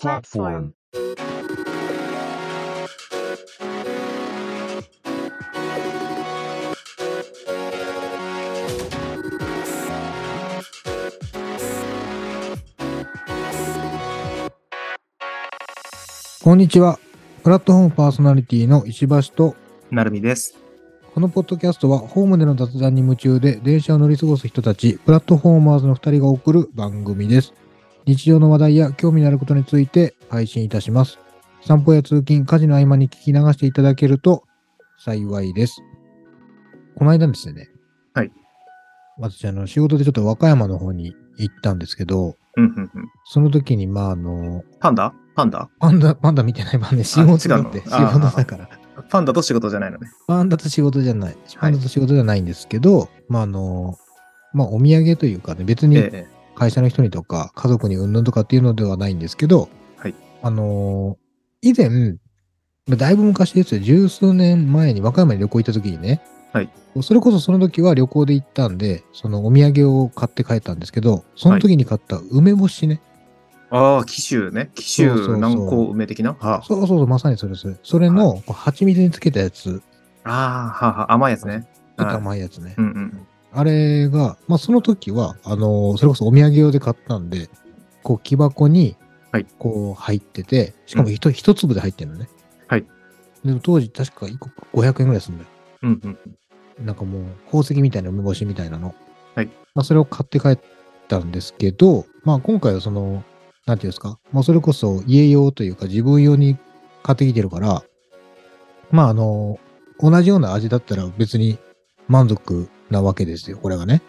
platform. こんにちは。プラットフォームパーソナリティの石橋と、なるみです。このポッドキャストはホームでの雑談に夢中で電車を乗り過ごす人たち、プラットフォーマーズの2人が送る番組です。日常の話題や興味のあることについて配信いたします。散歩や通勤、家事の合間に聞き流していただけると幸いです。この間ですね。はい。私、あの、仕事でちょっと和歌山の方に行ったんですけど、うんうんうん。その時に、まあ、あの、パンダ？パンダ？パンダ、パンダ見てないパンダ、仕事だって、仕事だから。パンダと仕事じゃないのね。パンダと仕事じゃない。パンダと仕事じゃないんですけど、まあ、あの、まあ、お土産というかね、別にええ。会社の人にとか、家族にうんぬんとかっていうのではないんですけど、はい。あの、以前、まあだいぶ昔ですよ、十数年前に和歌山に旅行行った時にね、はい。それこそその時は旅行で行ったんで、そのお土産を買って帰ったんですけど、その時に買った梅干しね、ああ、紀州ね。紀州南高梅的な？はそうそうそう、まさにそれそれ。それの、蜂蜜につけたやつ、あ。ああ、はあはあ、甘いやつね。ちょっとはい甘いやつね。うんうん。あれが、まあ、その時は、あのーそれこそお土産用で買ったんで、こう、木箱にはい、こう、入ってて、しかも一、一粒で入ってるのね。はい。でも当時、確か1個500円ぐらいするんだよ。うんうん。なんかもう、宝石みたいな梅干しみたいなの。はい。まあ、それを買って帰ったんですけど、まあ、今回はその、なんていうんですか、まあ、それこそ家用というか自分用に買ってきてるから、まあ、あの、同じような味だったら別に満足なわけですよ、これがね。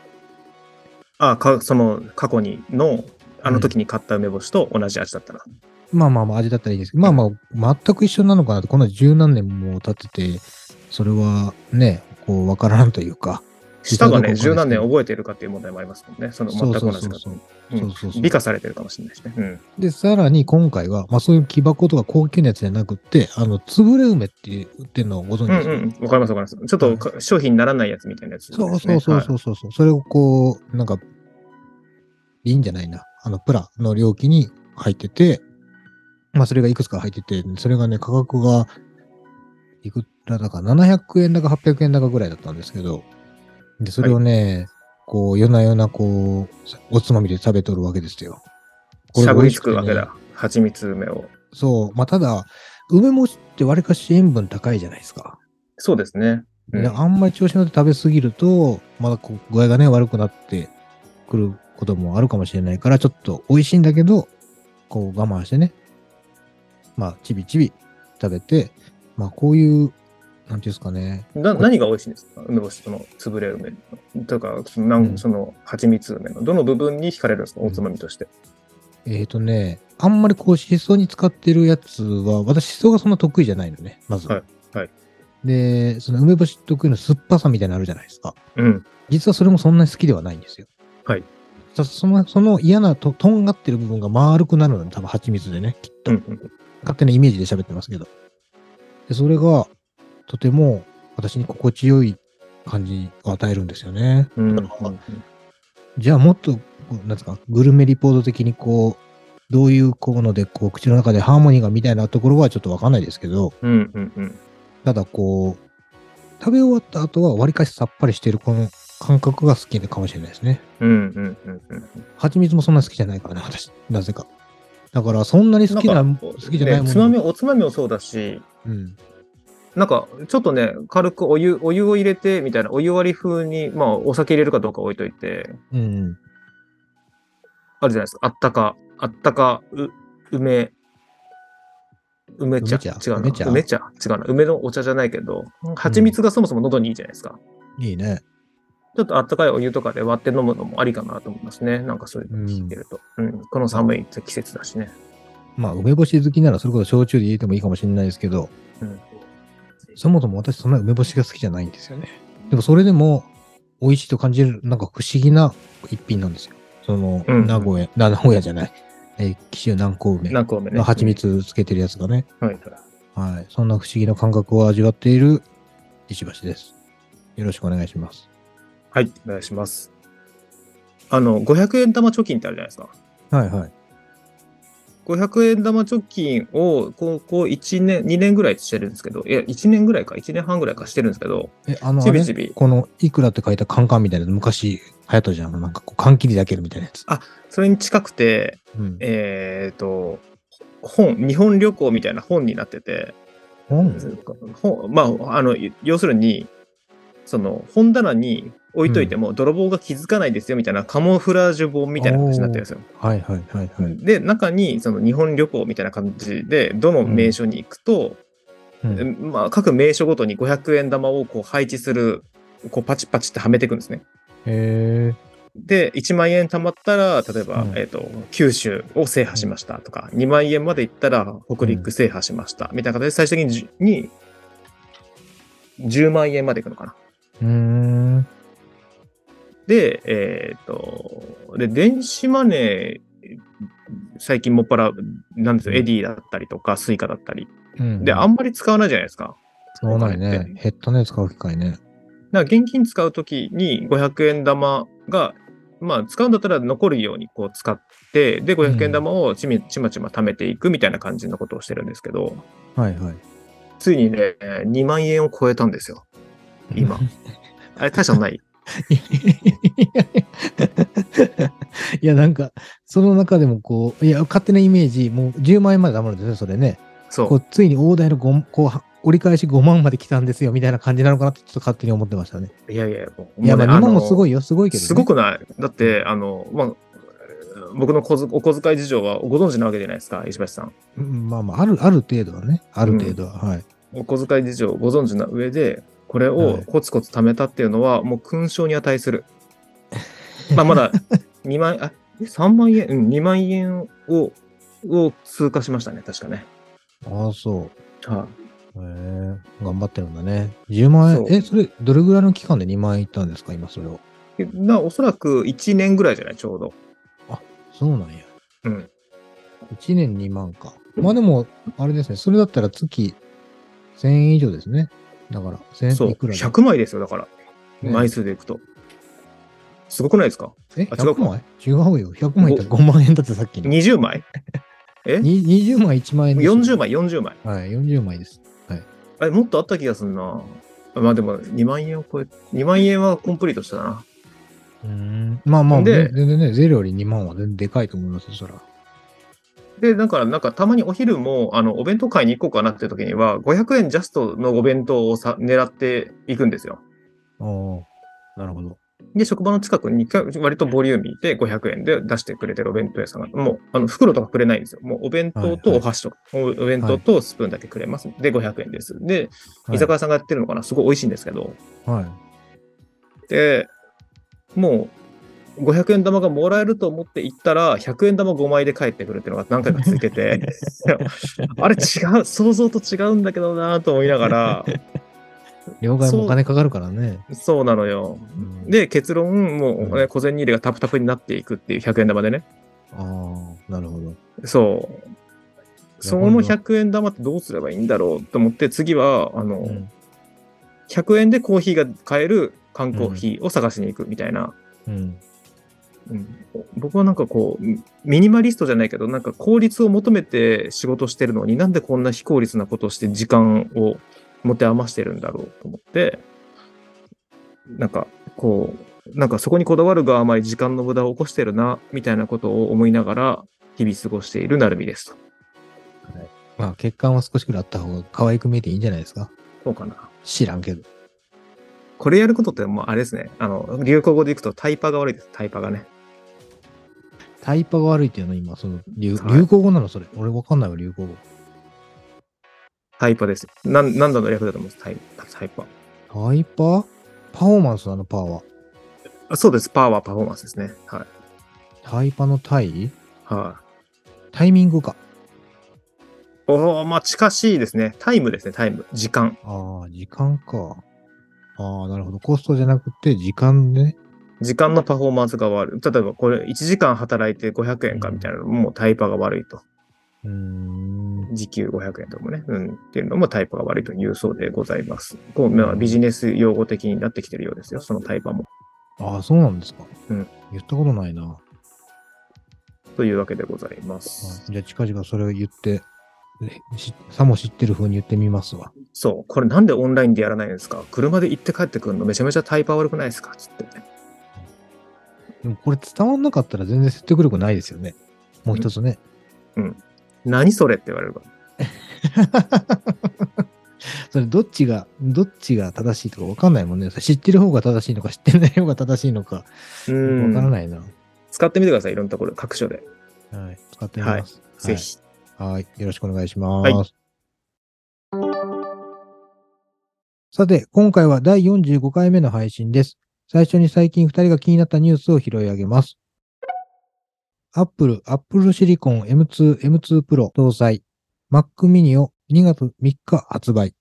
ああ、か、その過去にの、あの時に買った梅干しと同じ味だったら。まあまあまあ味だったらいいですけど、まあまあ全く一緒なのかなと、こんな十何年も経ってて、それはね、こうわからんというか。舌がね、十何年覚えてるかっていう問題もありますもんね。その全く同じか美化されてるかもしれないしね。うん。で、さらに今回は、まあそういう木箱とか高級なやつじゃなくって、あの、つぶれ梅って言ってるのをご存知ですか、うんうん。わかりますわかります。ちょっとか商品にならないやつみたいなやつですね、そうそうそうそうそうそう、それをこう、なんか、いいんじゃないな。あの、プラの容器に入ってて、まあそれがいくつか入ってて、それがね、価格が、いくらだか、700円だか800円だかぐらいだったんですけど、で、それをね、こう、夜な夜なこう、おつまみで食べとるわけですよ。しゃぶりつくわけだ。蜂蜜梅を。そう。まあ、ただ、梅干しってわりかし塩分高いじゃないですか。そうですね。うんであんまり調子乗って食べ過ぎると、まだこう具合がね、悪くなってくることもあるかもしれないから、ちょっと美味しいんだけど、こう我慢してね、まあ、ちびちび食べて、まあ、こういう、なんていうんですかね、な何が美味しいんですか？梅干し、その潰れ梅の。とか、そのなんうんその蜂蜜梅の。どの部分に惹かれるんですか？おつまみとして。えっ、とね、あんまりこう、しそに使ってるやつは、私、しそがそんな得意じゃないのね、まず。はいはいで、その梅干し得意の酸っぱさみたいなのあるじゃないですか。うん。実はそれもそんなに好きではないんですよ。はい。そその、その嫌なと、とんがってる部分が丸くなるのね、多分蜂蜜でね、きっと。うんうん勝手なイメージで喋ってますけど。で、それが、とても私に心地よい感じを与えるんですよね。じゃあもっと、なんですか、グルメリポート的にこう、どういうこうので、こう、口の中でハーモニーがみたいなところはちょっとわかんないですけど、うんうんうん。ただこう、食べ終わった後はわりかしさっぱりしてるこの感覚が好きかもしれないですね。うんうんうんうん。蜂蜜もそんな好きじゃないからね、私。なぜか。だから、そんなに好きな、んか好きじゃないもの。ねつまみ、おつまみもそうだし、うん。なんか、ちょっとね、軽くお湯、お湯を入れて、みたいな、お湯割り風に、まあ、お酒入れるかどうか置いといて、うん。あるじゃないですか。あったか、あったか、う、梅、梅茶？梅茶？違うな。梅茶？梅茶？違うな。梅のお茶じゃないけど、蜂蜜がそもそも喉にいいじゃないですか。いいね。ちょっとあったかいお湯とかで割って飲むのもありかなと思いますね。なんかそういうの聞いてると。うん。この寒い季節だしね。まあ、梅干し好きなら、それこそ焼酎で入れてもいいかもしれないですけど、うん。そもそも私そんな梅干しが好きじゃないんですよね。でもそれでも美味しいと感じる、なんか不思議な一品なんですよ。その、うん名古屋、な名古屋じゃない。えー紀州南高梅何個目ね。の蜂蜜つけてるやつがね。はい。はい。そんな不思議な感覚を味わっている石橋です。よろしくお願いします。はい。お願いします。あの、500円玉貯金ってあるじゃないですか。はいはい。500円玉貯金を高校1年、2年ぐらいしてるんですけど、いや、1年ぐらいか、1年半ぐらいかしてるんですけど、え、あの、ちびちびこの、いくらって書いたカンカンみたいなの昔流行ったじゃん。なんかこう、缶切りだけるみたいなやつ。それに近くて、うん。えっ、と、本、日本旅行みたいな本になってて、本？本まあ、あの、要するに、その、本棚に置いといても、泥棒が気づかないですよみたいなカモフラージュ本みたいな形になってるんですよ。はいはいはいはい。で、中に、その日本旅行みたいな感じで、どの名所に行くと、うんまあ、各名所ごとに500円玉をこう配置する、こうパチパチってはめていくんですね。へえ。で、1万円貯まったら、例えば、うんえっ、と、九州を制覇しましたとか、2万円まで行ったら北陸制覇しました、みたいな形で最終的にじに10万円までいくのかな。うーん。で、えっ、と、で、電子マネー、最近もっぱら、なんですよ、うんエディだったりとか、スイカだったり。うんで、あんまり使わないじゃないですか。そうないね。減ったね、使う機会ね。だから現金使うときに500円玉が、まあ使うんだったら残るようにこう使って、で、500円玉をちみちまちま貯めていくみたいな感じのことをしてるんですけど、はいはい。ついにね、2万円を超えたんですよ。今。あれ大したのないいや、なんか、その中でもこう、いや、勝手なイメージ、もう10万円まで余るんですね、それね。そう。こう、ついに大台の5、こう、折り返し5万まで来たんですよ、みたいな感じなのかなってちょっと勝手に思ってましたね。いやいや、もういや、まあ、ね2万もすごいいよ、すごいけど、ね。すごくないだって、あの、まあ、僕のお小遣い事情はご存知なわけじゃないですか、石橋さん。うんまあまあ、ある、ある程度はね。ある程度は、はい。お小遣い事情をご存知な上で、これはいをコツコツ貯めたっていうのは、もう勲章に値する。まあ、まだ2万、あ、え3万円、うん、2万円を、を通過しましたね、確かね。ああ、そう。はへえ頑張ってるんだね。10万円、え、それ、どれぐらいの期間で2万円いったんですか、今それを。なおそらく1年ぐらいじゃない、ちょうど。そうなんや。うん。1年2万か。まあでも、あれですね、それだったら月1000円以上ですね。だから、1000そう。円いくらで100枚ですよ、だから。ね枚数でいくと。すごくないですか？え、あ違う100枚？違うよ。100枚いったら5万円だってさっきの。?20 枚？え？に20枚1万円ですよ ?40 枚、40枚。はい、40枚です。あれ、もっとあった気がするな。まあでも、2万円を超え、2万円はコンプリートしたな。うーん。まあまあ、で全然ね、ゼロより2万は全然でかいと思いますよ、そら。で、だから、なんか、たまにお昼も、あの、お弁当買いに行こうかなっていう時には、500円ジャストのお弁当をさ狙っていくんですよ。ああ、なるほど。で、職場の近くに割とボリューミーで500円で出してくれてるお弁当屋さんが、もう、あの、袋とかくれないんですよ。もう、お弁当とはいお箸とか、おお弁当とスプーンだけくれます。で、500円です。で、居酒屋さんがやってるのかな？すごい美味しいんですけど、はい。で、もう、500円玉がもらえると思って行ったら、100円玉5枚で帰ってくるっていうのが何回か続いてて、あれ違う、想像と違うんだけどなと思いながら、両替もお金かかるからね。そうなのよ。うん、で、結論、もう、ねうん小銭入れがタプタプになっていくっていう100円玉でね。ああ、なるほど。そう。その100円玉ってどうすればいいんだろうと思って、次は、あの、うん100円でコーヒーが買える缶コーヒーを探しに行くみたいな。うん。うん僕はなんかこう、ミニマリストじゃないけど、なんか効率を求めて仕事してるのになんでこんな非効率なことをして時間を持て余してるんだろうと思って、なんかこう、なんかそこにこだわるがあまり時間の無駄を起こしてるな、みたいなことを思いながら日々過ごしているなるみですと。まあ、血管は少しくらいあった方が可愛く見えていいんじゃないですか。そうかな。知らんけど。これやることってもうあれですね。あの、流行語でいくとタイパが悪いです。タイパがね。タイパが悪いっていうのは今、その流、はい流行語なのそれ。俺わかんないわ、流行語。タイパです。なん、なんだの略だと思うんです。タイタイパ。タイパ？パフォーマンスあのパーは。あそうです。パワーパフォーマンスですね。はい。タイパのタイ？はい、タイミングか。おおまあ近しいですね。タイムですね、タイム。時間。ああ、時間か。ああ、なるほど。コストじゃなくて、時間でね。時間のパフォーマンスが悪い。例えばこれ1時間働いて500円かみたいなのもタイパが悪いと。うーん。時給500円とかもね。うん。っていうのもタイパが悪いというそうでございます。こう、まあ、ビジネス用語的になってきてるようですよ。そのタイパも。ああ、そうなんですか。うん。言ったことないな。というわけでございます。じゃあ近々それを言って、さも知ってる風に言ってみますわ。そう、これなんでオンラインでやらないんですか？車で行って帰ってくるのめちゃめちゃタイパ悪くないですか？つって。でもこれ伝わんなかったら全然説得力ないですよね。もう一つね。何それって言われるから。それどっちが、どっちが正しいとかわかんないもんね。知ってる方が正しいのか知ってない方が正しいのかうわからん。ないな。は使ってみてください、いろんなところ、各所で。い。使ってみます。ぜひ。はい。はい。よろしくお願いします。はいさて、今回は第45回目の配信です。最初に最近2人が気になったニュースを拾い上げます。Apple、Apple Silicon M2、M2 Pro 搭載 Mac mini を2月3日発売。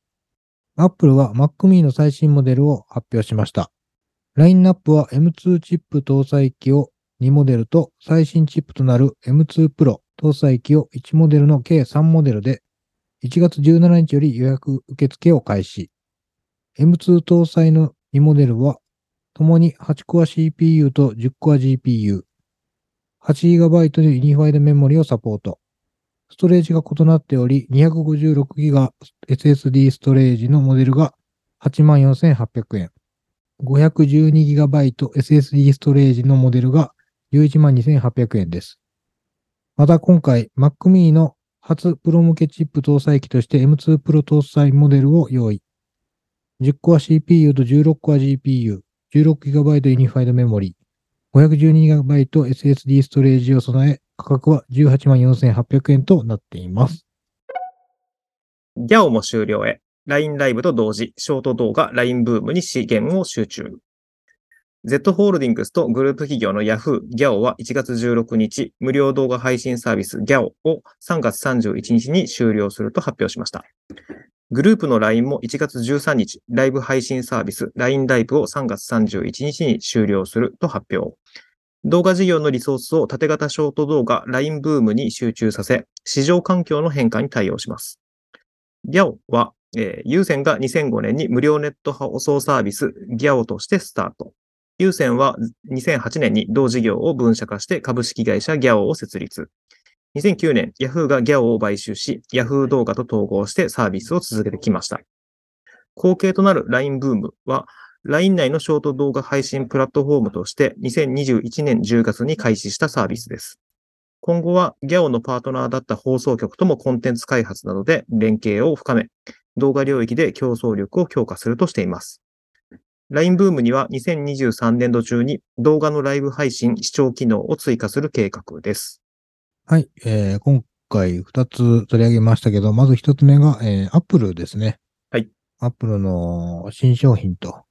Apple は Mac mini の最新モデルを発表しました。ラインナップは M2 チップ搭載機を2モデルと最新チップとなる M2 Pro 搭載機を1モデルの計3モデルで1月17日より予約受付を開始。M2 搭載の2モデルは、ともに8コア CPU と10コア GPU、8GB のユニファイドメモリをサポート。ストレージが異なっており、256GB SSD ストレージのモデルが84,800円。512GB SSD ストレージのモデルが112,800円です。また今回 Mac mini の初プロ向けチップ搭載機として M2 Pro 搭載モデルを用意。10コア CPU と16コア GPU、16GB ユニファイドメモリ、512GB SSD ストレージを備え、価格は184,800円となっています。ギャオも終了へ。LINE ライブと同時、ショート動画 LINE ブームに資源を集中。Z ホールディングスとグループ企業の Yahoo、ギャオは1月16日、無料動画配信サービスギャオを3月31日に終了すると発表しました。グループの LINE も1月13日、ライブ配信サービス LINE ライブを3月31日に終了すると発表。動画事業のリソースを縦型ショート動画 LINE ブームに集中させ、市場環境の変化に対応します。ギャオは、えー、有線が2005年に無料ネット放送サービスギャオとしてスタート。有線は2008年に同事業を分社化して株式会社ギャオを設立。2009年、Yahoo がギャオを買収し、Yahoo 動画と統合してサービスを続けてきました。後継となる LINE ブームは、LINE 内のショート動画配信プラットフォームとして2021年10月に開始したサービスです。今後はギャオのパートナーだった放送局ともコンテンツ開発などで連携を深め、動画領域で競争力を強化するとしています。LINE ブームには2023年度中に動画のライブ配信視聴機能を追加する計画です。はい。えー今回2つ取り上げましたけど、まず1つ目が、えー、Apple ですね。はい。Apple の新商品と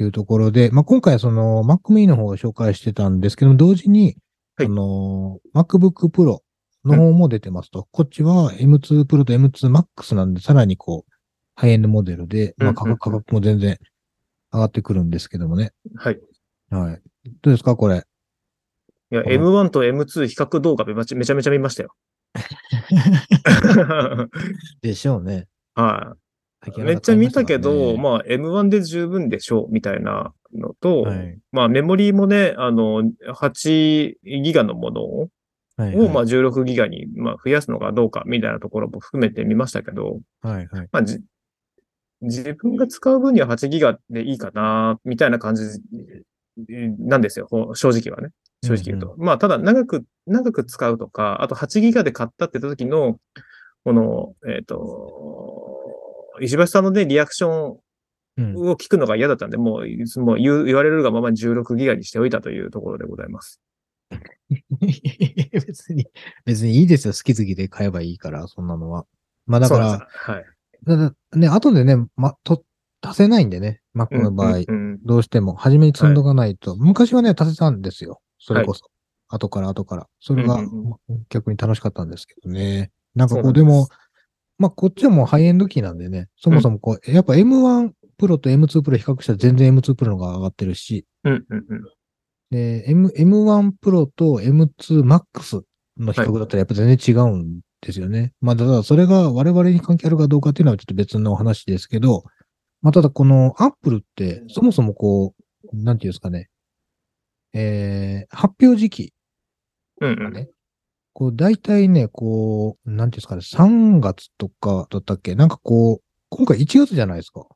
いうところで、まあ、今回はその Mac mini の方を紹介してたんですけども、同時に、はいあの、MacBook Pro の方も出てますと。こっちは M2 Pro と M2 Max なんで、さらにこう、ハイエンドモデルで、まあ、価うんうんうん格価格も全然上がってくるんですけどもね。はい。はい。どうですか？これ。いや、この M1 と M2 比較動画めちゃめちゃ見ましたよ。でしょうね。はい。めっちゃ見たけど、ままあ M1 で十分でしょう、みたいなのと、はいまあメモリーもね、あの、8ギガのものを、はいをまあ16ギガにまあ増やすのかどうかみたいなところも含めて見ましたけど、はいはい。まあじ、自分が使う分には8ギガでいいかな、みたいな感じなんですよ、ほ正直はね。正直言うと。まあ、ただ長く、長く使うとか、あと8ギガで買ったって言った時の、この、えっ、と、石橋さんのね、リアクションうんを聞くのが嫌だったんで、もう、もう言う言われるがままに16ギガにしておいたというところでございます。別に、別にいいですよ。好き好きで買えばいいから、そんなのは。まあだからはい。ただね、後でね、ま、と、足せないんでね、Mac の場合、うんうんどうしても、初めに積んどかないと。昔はね、足せたんですよ。それこそ。後から後から。それが、逆に楽しかったんですけどね。なんかこう、でも、まあ、こっちはもうハイエンド機なんでね、そもそもこう、やっぱ M1 プロと M2 プロ比較したら全然 M2 プロの方が上がってるし、うんうんうん。で、M、M1 プロと M2 Max の比較だったらやっぱ全然違うんですよね。まあ、ただそれが我々に関係あるかどうかっていうのはちょっと別の話ですけど、まあ、ただこの Apple ってそもそもこう、なんていうんですかね、えー、発表時期うんうん。がね、こう、大体ね、こう、なんていうんですかね、3月とかだったっけ？なんかこう、今回1月じゃないですか。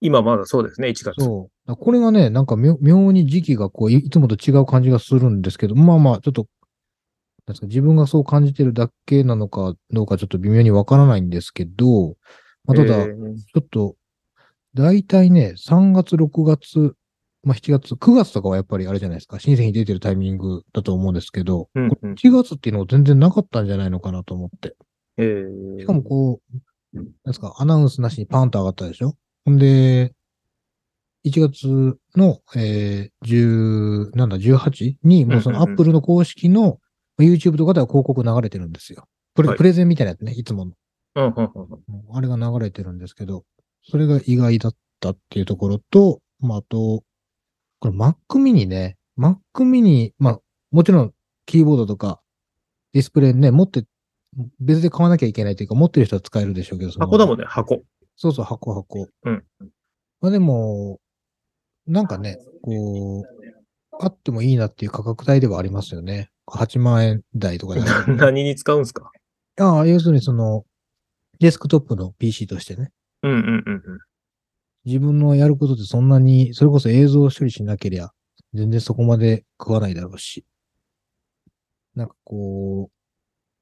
今まだそうですね、1月。そう。これがね、なんか妙妙に時期がこうい、いつもと違う感じがするんですけど、まあまあ、ちょっと、なんですか自分がそう感じてるだけなのかどうかちょっと微妙にわからないんですけど、まあ、ただ、えちーょっと、大体ね、3月、6月、まあ7月、9月とかはやっぱりあれじゃないですか、新製品出てるタイミングだと思うんですけど、うんうん。1月っていうのが全然なかったんじゃないのかなと思って。えーしかもこう、なんですか、アナウンスなしにパンと上がったでしょ？ほんで、1月の、えー、10、なんだ、18に、もうそのうんうんうん。Apple の公式の YouTube とかでは広告流れてるんですよ。プレ,、はい。プレゼンみたいなやつね、いつもの。うんうんうんうん。あれが流れてるんですけど、それが意外だったっていうところと、まあ、あと、これ Mac mini ね、Mac mini、まあ、もちろんキーボードとかディスプレイね、持って、別で買わなきゃいけないというか、持ってる人は使えるでしょうけど、箱だもんね、箱。そうそう、箱箱。うん。まあでも、なんかね、こう、あってもいいなっていう価格帯ではありますよね。8万円台とかで。何に使うんすか？ああ、要するにその、デスクトップの PC としてね。うんうんうんうん。自分のやることでそんなに、それこそ映像処理しなけりゃ、全然そこまで食わないだろうし。なんかこ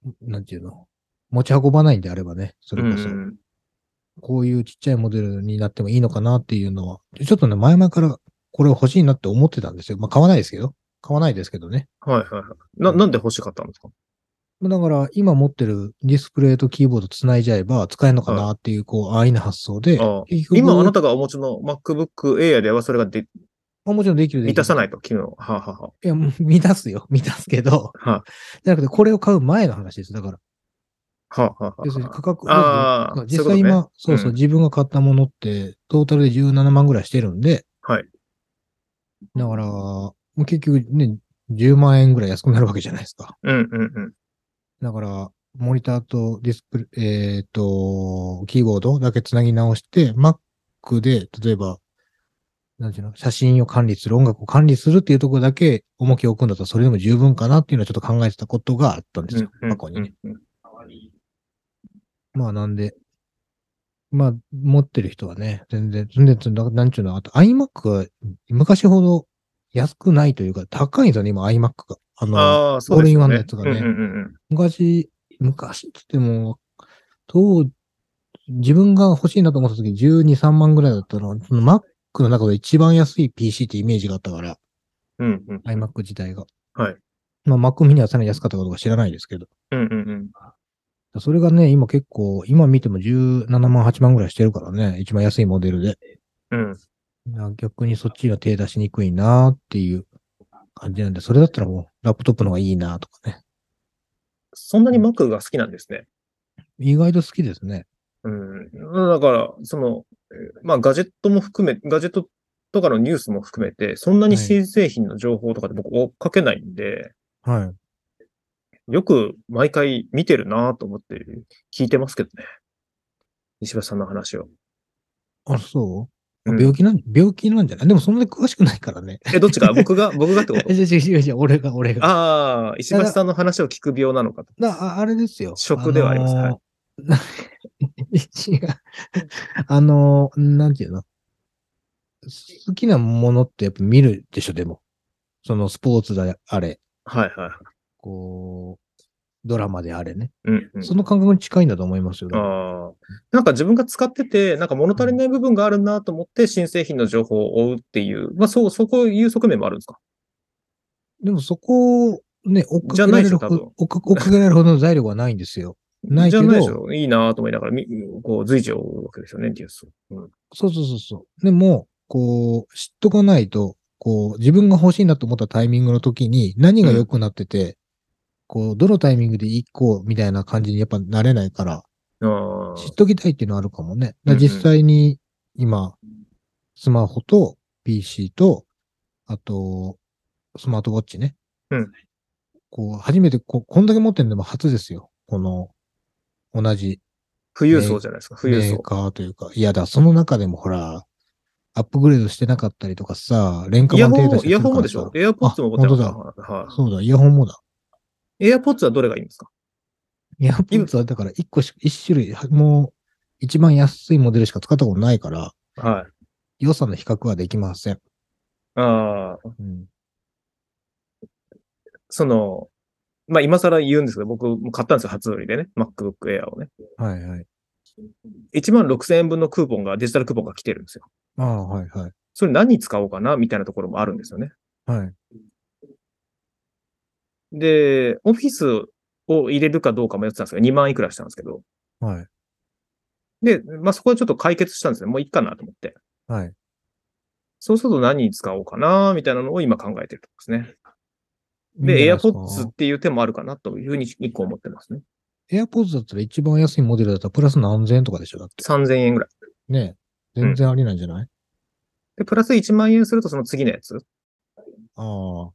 う、なんていうの、持ち運ばないんであればね、それこそう、んこういうちっちゃいモデルになってもいいのかなっていうのは、ちょっとね、前々からこれ欲しいなって思ってたんですよ。まあ買わないですけど、買わないですけどね。はいはいはい。な、なんで欲しかったんですか？だから、今持ってるディスプレイとキーボード繋いじゃえば使えるのかなっていう、こう、安易な発想で、今あなたがお持ちの MacBook Air ではそれがでまあもちろんできるできる満たさないと、機能。はあ、はあはいや、満たすよ。満たすけど、あ、はじゃなくて、これを買う前の話です。だから、あ、はあ、はあ要するに価格、ああそう実際今、そうそう、うん自分が買ったものって、トータルで17万ぐらいしてるんで、はい。だから、もう結局ね、10万円ぐらい安くなるわけじゃないですか。うんうんうん。だから、モニターとディスプレイ、えっ、と、キーボードだけつなぎ直して、Mac で、例えば、なんていうの、写真を管理する、音楽を管理するっていうところだけ重きを置くんだったら、それでも十分かなっていうのはちょっと考えてたことがあったんですよ、過去にね。まあなんで、まあ持ってる人はね、全然、全然、ななんちゅうの、あと iMac は昔ほど安くないというか、高いんですよね、今 iMac が。あの、ああ、そうですよね。オールインワンのやつがねうんうんうん昔、昔って言っても、当、自分が欲しいなと思った時12、3万ぐらいだったの、その Mac の中で一番安い PC ってイメージがあったから、うん。うんうん。iMac 自体が。はい。まあ Mac mini はさらに安かったかどうか知らないですけど。うんうんうん。それがね、今結構、今見ても17万、8万ぐらいしてるからね、一番安いモデルで。うん。な逆にそっちには手出しにくいなっていう感じなんで、それだったらもうラップトップの方がいいなとかね。そんなに Mac が好きなんですね。意外と好きですね。うん。だから、その、えーまあ、ガジェットも含め、ガジェットとかのニュースも含めて、そんなに新製品の情報とかで僕追っかけないんで、はい。よく毎回見てるなと思って聞いてますけどね。石橋さんの話を。あ、そう、うん病気なん、病気なんじゃない？でもそんなに詳しくないからね。え、どっちか？僕が、僕がってこえ、違う違う違う俺が、俺とが。ああ、石橋さんの話を聞く病なのかと。だああれですよ。食ではありますあのー違う。あのー なんていうの？好きなものってやっぱ見るでしょ、でも。そのスポーツであれ、はいはいはい。こう、ドラマであれね。うん、うん。その感覚に近いんだと思いますよ。ああ。なんか自分が使ってて、なんか物足りない部分があるなと思って、新製品の情報を追うっていう、まあそう、そこいう側面もあるんですか？でもそこをね、追っかけられるほど、の財力はないんですよ。ないけどじゃないでしょいいなと思いながら、みこう、随時を追うわけですよね、ニュースを。うん。そうそうそうそう。でも、こう、知っとかないと、こう、自分が欲しいなと思ったタイミングの時に何が良くなってて、こう、どのタイミングで行こうみたいな感じにやっぱなれないから、ああ。知っときたいっていうのはあるかもね。実際に今、スマホと PC と、あと、スマートウォッチね。うん。こう、初めてこ、こんだけ持ってんのも初ですよ。この、同じ富裕層じゃないですか、富裕メー層。カーというか。いやだ、その中でもほら、アップグレードしてなかったりとかさ、廉価版手出してイヤホンもでしょ？エアポッツもあ本当だ。はい。そうだ、イヤホンもだ。AirPods はどれがいいんですか？エアポッツはだから一個し、一種類、もう一番安いモデルしか使ったことないから、はい。良さの比較はできません。ああ、うん。その、まあ、今更言うんですけど、僕も買ったんですよ、初売りでね。MacBook Air をね。はいはい。1万6000円分のクーポンが、デジタルクーポンが来てるんですよ。ああ、はいはい。それ何に使おうかな、みたいなところもあるんですよね。はい。で、オフィスを入れるかどうか迷ってたんですが、2万いくらしたんですけど。はい。で、まあ、そこはちょっと解決したんですね。もういいかなと思って。はい。そうすると何に使おうかな、みたいなのを今考えてるとこですね。で、いいんじゃないすか AirPods っていう手もあるかなというふうに一個思ってますね。AirPods だったら一番安いモデルだったらプラス何千円とかでしょだって。3000円ぐらい。ねえ全然ありなんじゃない、で、プラス1万円するとその次のやつ。ああ。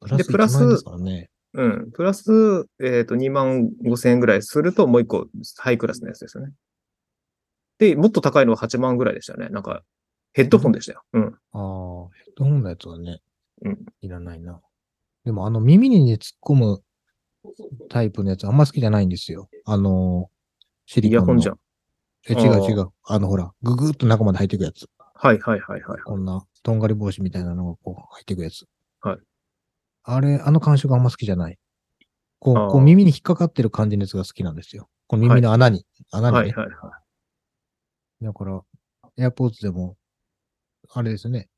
プラスでプラス1万円ですからね。うん。プラス、えっ、と、2万5千円ぐらいするともう一個ハイクラスのやつですよね。で、もっと高いのは8万ぐらいでしたね。なんか、ヘッドホンでしたよ。うん。ああ、ヘッドホンのやつはね。うん。いらないな。でもあの耳にね突っ込むタイプのやつあんま好きじゃないんですよ。あの、シリコンの。イヤホンじゃん。え、違う違う。あのほら、ぐぐーっと中まで入っていくやつ。はいはいはいはい。こんな、とんがり帽子みたいなのがこう入っていくやつ。はい。あれ、あの感触あんま好きじゃない。こあーう、こう耳に引っかかってる感じのやつが好きなんですよ。この耳の穴に。穴にね。はいはいはい。だから、AirPods でも、あれですね。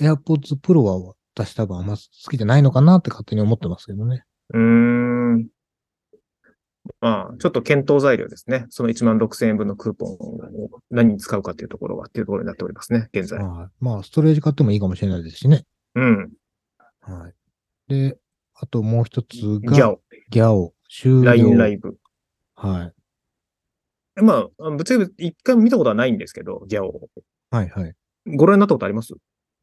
AirPods Pro は私多分あんま好きじゃないのかなって勝手に思ってますけどね。うーん。まあ、ちょっと検討材料ですね。その1万6千円分のクーポンを何に使うかっていうところはっていうところになっておりますね、現在。はい。まあ、ストレージ買ってもいいかもしれないですしね。うん。はい。で、あともう一つが、ギャオ、ギャオ、終了。LINE ライブ。はい。まあ、ぶっちゃけ一回も見たことはないんですけど、ギャオ。はいはい。ご覧になったことあります？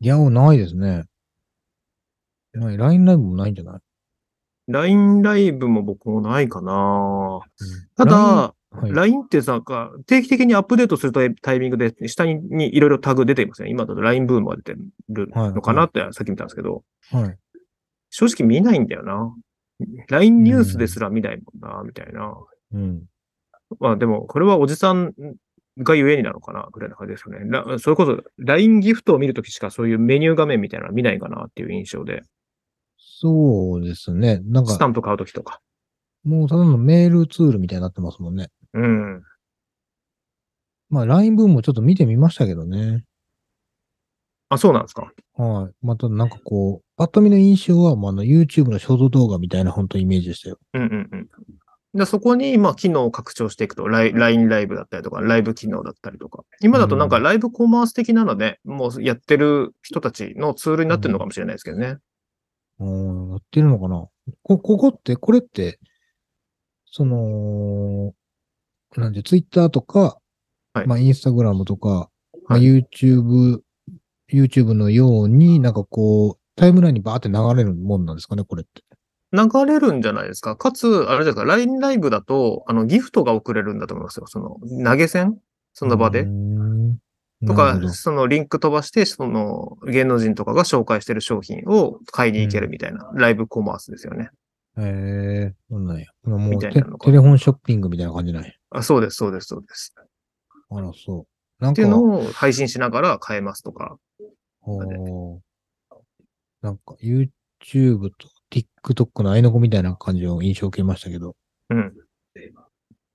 ギャオないですね。ない。LINE ライブもないんじゃない ?LINE ライブも僕もないかなうんただ、はい。LINE ってさ、か定期的にアップデートするタイミングで、下ににいろいろタグ出ていますね。今だと LINE ブームが出てるのかなってさっき見たんですけど、はい。正直見ないんだよな。LINE ニュースですら見ないもんな、みたいな。うん。まあでも、これはおじさんがゆえになのかな、ぐらいな感じですよね。らそれこそ LINE ギフトを見るときしかそういうメニュー画面みたいなのは見ないかなっていう印象で、そうですね。なんか、スタンプ買うときとか。もうただのメールツールみたいになってますもんね。うん。まあ、LINE 分もちょっと見てみましたけどね。あ、そうなんですか。はい。またなんかこう、パッと見の印象は、まあ、あの、YouTube のショート動画みたいな本当イメージでしたよ。うんうんうん。でそこに、まあ、機能を拡張していくと、ライ LINE ライブだったりとか、ライブ機能だったりとか。今だとなんかライブコマース的なので、もうやってる人たちのツールになってるのかもしれないですけどね。うん、やってるのかなこ、ここって、これって、その、なんで、Twitter とか、はいまあ、Instagram とか、まあ、はい YouTube、YouTube のように、なんかこう、タイムラインにバーって流れるもんなんですかね、これって。流れるんじゃないですか。かつ、あれじゃないですか、LINE ライブだと、あの、ギフトが送れるんだと思いますよ。その、投げ銭？その場で？うー。んとかそのリンク飛ばして、その芸能人とかが紹介してる商品を買いに行けるみたいな、ライブコマースですよね。へえ、そんなんや。もうテみたいなのかテレフォンショッピングみたいな感じなんや。あ、そうです、そうです、そうです。あら、そう。なんかっていう、のを配信しながら買えますとか。おーなんか YouTube と TikTok の合いの子みたいな感じの印象を受けましたけど、うん。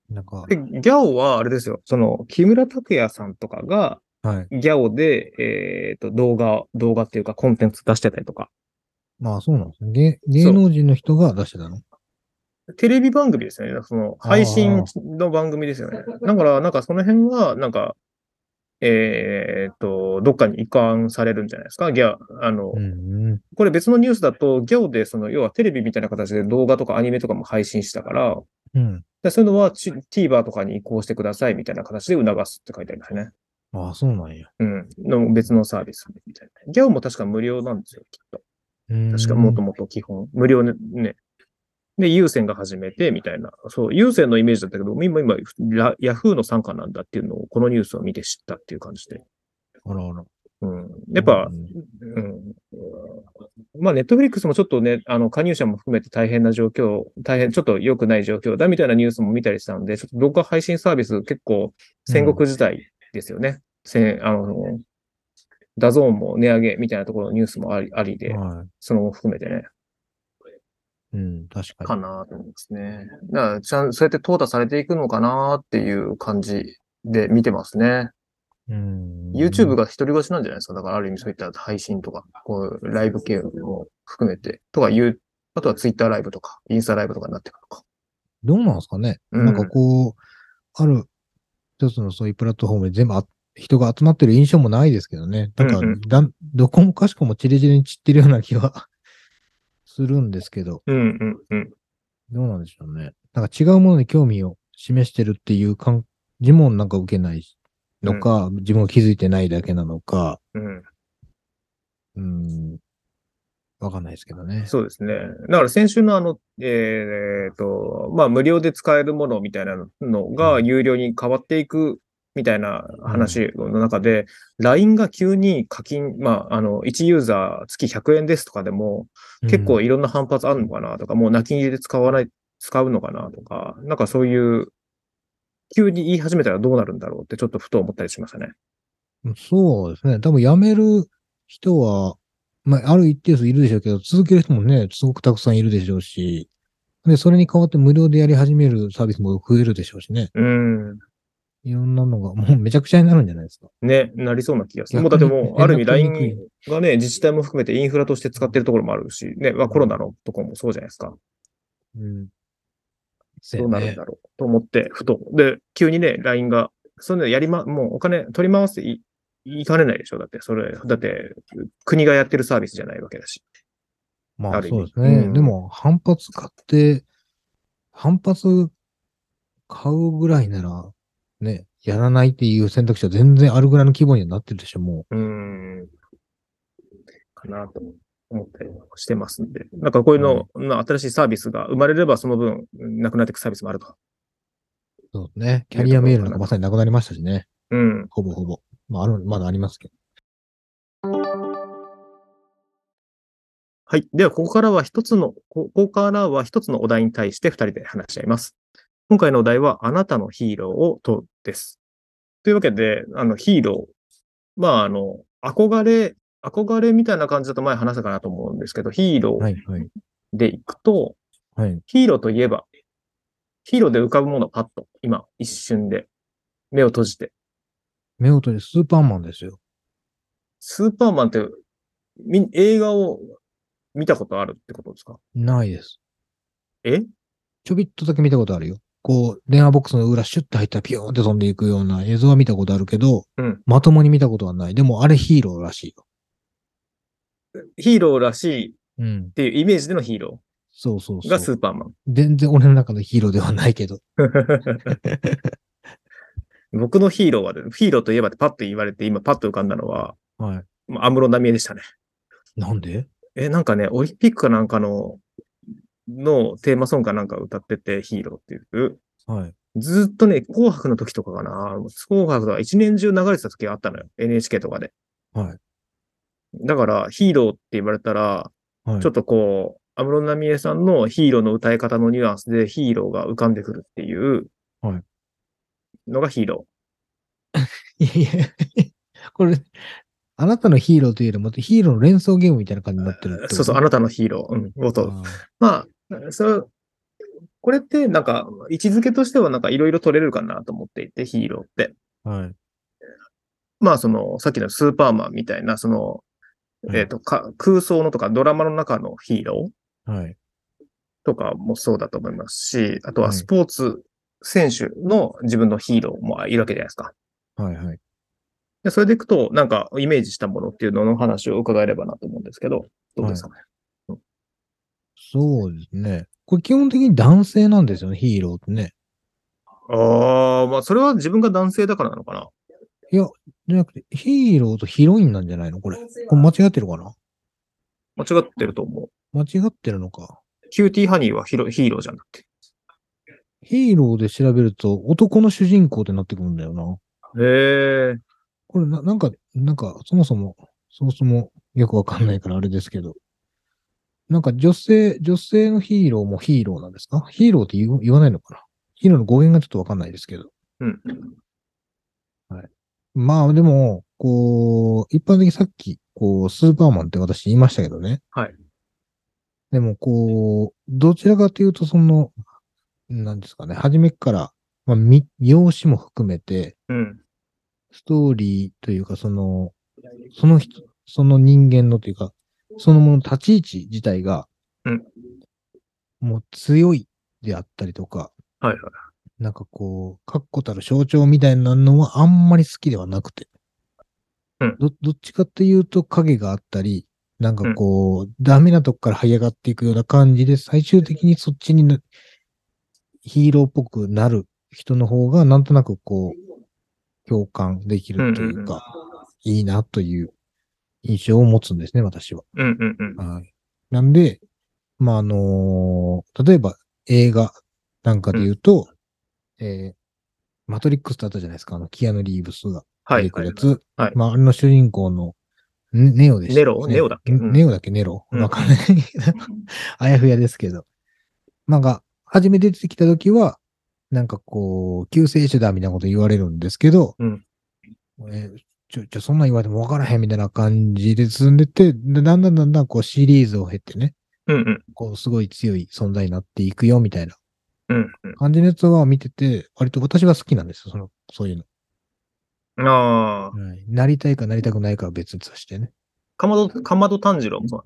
なんか、で、ギャオはあれですよ。その、木村拓哉さんとかが、はい。ギャオで、えっ、と、動画、動画っていうかコンテンツ出してたりとか。まあそうなんですね。芸芸能人の人が出してたの？テレビ番組ですよね。その、配信の番組ですよね。だから、なんかその辺は、なんか、えっ、と、どっかに移管されるんじゃないですか？ギャ、あの、うん。これ別のニュースだと、ギャオで、その、要はテレビみたいな形で動画とかアニメとかも配信したから、うん。でそういうのはち TVer とかに移行してくださいみたいな形で促すって書いてありますね。ああ、そうなんや。うん。の別のサービスみたいな。ギャオも確か無料なんですよ、きっと。うん確かもともと基本。無料ね。ねで、有線が始めて、みたいな。そう、有線のイメージだったけど、今、今、ラヤフーの傘下なんだっていうのを、このニュースを見て知ったっていう感じで。あらあら。うん。やっぱう、んうん。まあ、ネットフリックスもちょっとね、あの、加入者も含めて大変な状況、大変、ちょっと良くない状況だみたいなニュースも見たりしたので、ちょっと動画配信サービス結構戦国時代ですよね。せん、あの、ダゾーンも値上げみたいなところのニュースもあり、ありで、はい。そのも含めてね、うん、確かかに。なと思いますね。だから、ちゃん、そうやって淘汰されていくのかなっていう感じで見てますね。うん。YouTube が一人勝ちなんじゃないですか。だからある意味そういった配信とか、こう、ライブ系も含めて、とかいう、あとは Twitter ライブとか、インスタライブとかになってくるのか。どうなんですかね、うんなんかこう、ある一つのそういうプラットフォームで全部あ人が集まってる印象もないですけどね。なんかうんうんだん、どこもかしこもチリチリに散ってるような気はするんですけど、うんうんうん。どうなんでしょうね。なんか違うものに興味を示してるっていう感じもなんか受けないのか、自分が気づいてないだけなのか、うん。うん、わかんないですけどね。そうですね。だから先週のあの、えーっと、まあ無料で使えるものみたいなのがうん有料に変わっていくみたいな話の中で、LINE が急に課金、まああの、1ユーザー月100円ですとかでも、結構いろんな反発あるのかなとか、もう泣き入れで使わない、使うのかなとか、なんかそういう、急に言い始めたらどうなるんだろうってちょっとふと思ったりしましたね。うんそうですね。多分辞める人は、まあ、ある一定数いるでしょうけど、続ける人もね、すごくたくさんいるでしょうし、で、それに代わって無料でやり始めるサービスも増えるでしょうしね。うん。いろんなのが、もうめちゃくちゃになるんじゃないですか。ね、なりそうな気がする。もうだってもう、ある意味 LINE がね、自治体も含めてインフラとして使ってるところもあるし、ね、まあコロナのところもそうじゃないですか。うん。どうなるんだろうと思って、ふと。で、急にね、LINE が、そういうのやりま、もうお金取り回していいかねないでしょだって、それ、だって、国がやってるサービスじゃないわけだし。まあそうですね。うんでも、反発買って、反発買うぐらいなら、ね、やらないっていう選択肢は全然あるぐらいの規模にはなってるでしょ、もうーん。かなと思ったりもしてますんで。なんかこういうの、まあ新しいサービスが生まれればその分、なくなっていくサービスもあると。う。そうね。キャリアメールなんかまさになくなりましたしね。うん。ほぼほぼ。まあ、ある、まだありますけど。はい。では、ここからは一つの、こここからは一つのお題に対して二人で話し合います。今回のお題は、あなたのヒーローを問うです。というわけで、あの、ヒーロー。まあ、あの、憧れ、憧れみたいな感じだと前話したかなと思うんですけど、ヒーローはい、はい。でいくと、はい。ヒーローといえば、ヒーローで浮かぶものパッと、今、一瞬で、目を閉じて。目を閉じてスーパーマンですよ。スーパーマンって、み、映画を見たことあるってことですか？ないです。え？ちょびっとだけ見たことあるよ。こう、電話ボックスの裏シュッと入ったらピューンって飛んでいくような映像は見たことあるけど、うんまともに見たことはない。でも、あれヒーローらしいよ。ヒーローらしいっうん。ていうイメージでのヒーロそうそうーがそう。スーパーマン。全然俺の中のヒーローではないけど。僕のヒーローはね、ヒーローといえばってパッと言われて、今パッと浮かんだのは、はい。まあ安室奈美恵でしたね。なんで？え、なんかね、オリンピックかなんかの、のテーマソングかなんか歌ってて、ヒーローっていう。はい。ずっとね、紅白の時とかかな。紅白とか一年中流れてた時があったのよ。NHK とかで。はい。だから、ヒーローって言われたら、はい。ちょっとこう、安室奈美恵さんのヒーローの歌い方のニュアンスでヒーローが浮かんでくるっていうはいのがヒーロ いやいや、これ、あなたのヒーローというよりも、ヒーローの連想ゲームみたいな感じになってるってそうそう、あなたのヒーロー。うん、ごと。あまあ、そう、これってなんか、位置づけとしてはなんかいろいろ取れるかなと思っていて、ヒーローって。ーはい。まあ、その、さっきのスーパーマンみたいな、その、うんえっ、とか、空想のとかドラマの中のヒーローはい。とかもそうだと思いますし、あとははいスポーツ選手の自分のヒーローもいるわけじゃないですか。はい。はい。でそれでいくと、なんかイメージしたものっていうのの話を伺えればなと思うんですけど、どうですかね。そうですね。これ基本的に男性なんですよね、ヒーローってね。ああ、まあそれは自分が男性だからなのかな？いや、じゃなくて、ヒーローとヒロインなんじゃないの？これ。これ間違ってるかな？間違ってると思う。間違ってるのか。キューティーハニーはヒロヒーローじゃなくて。ヒーローで調べると男の主人公ってなってくるんだよな。へえ。これな、なんか、なんか、そもそも、そもそもよくわかんないからあれですけど、なんか女性、女性のヒーローもヒーローなんですか？ヒーローって言わないのかな？ヒーローの語源がちょっとわかんないですけど。うん。まあでも、こう、一般的にさっき、こう、スーパーマンって私言いましたけどね。はい。でも、こう、どちらかというと、その、なんですかね、初めっから、まあ、み、容姿も含めて、うん。ストーリーというか、その、その人、その人間のというか、そのものの立ち位置自体が、うんもう強いであったりとか、はいはい。なんかこう、確固たる象徴みたいなのはあんまり好きではなくて。うんど、どっちかっていうと影があったり、なんかこう、ダメなとこから這い上がっていくような感じで、最終的にそっちになヒーローっぽくなる人の方が、なんとなくこう、共感できるというか、いいなという印象を持つんですね、私は。うんうんうん。はい。なんで、まあ、あのー例えば映画なんかで言うと、えーマトリックスってあったじゃないですか、あの、キアヌ・リーブスがはいはい出てくるや。つ。はいまあ、あれの主人公の、ネネオでしたネロネオだっけ？うんネオだっけ？ネロうんわかんないあやふやですけど。なんか、初め出てきた時は、なんかこう、救世主だみたいなこと言われるんですけど、うんえーちょ、ちょ、そんなん言われても分からへんみたいな感じで進んでて、でだんだんだんだんこうシリーズを経てね、うんうん。こうすごい強い存在になっていくよみたいな。感じのやつは見てて、割と私は好きなんですよ、その、そういうの。ああ、はい、なりたいかなりたくないかは別にさしてね。かまど、かまど炭治郎もそう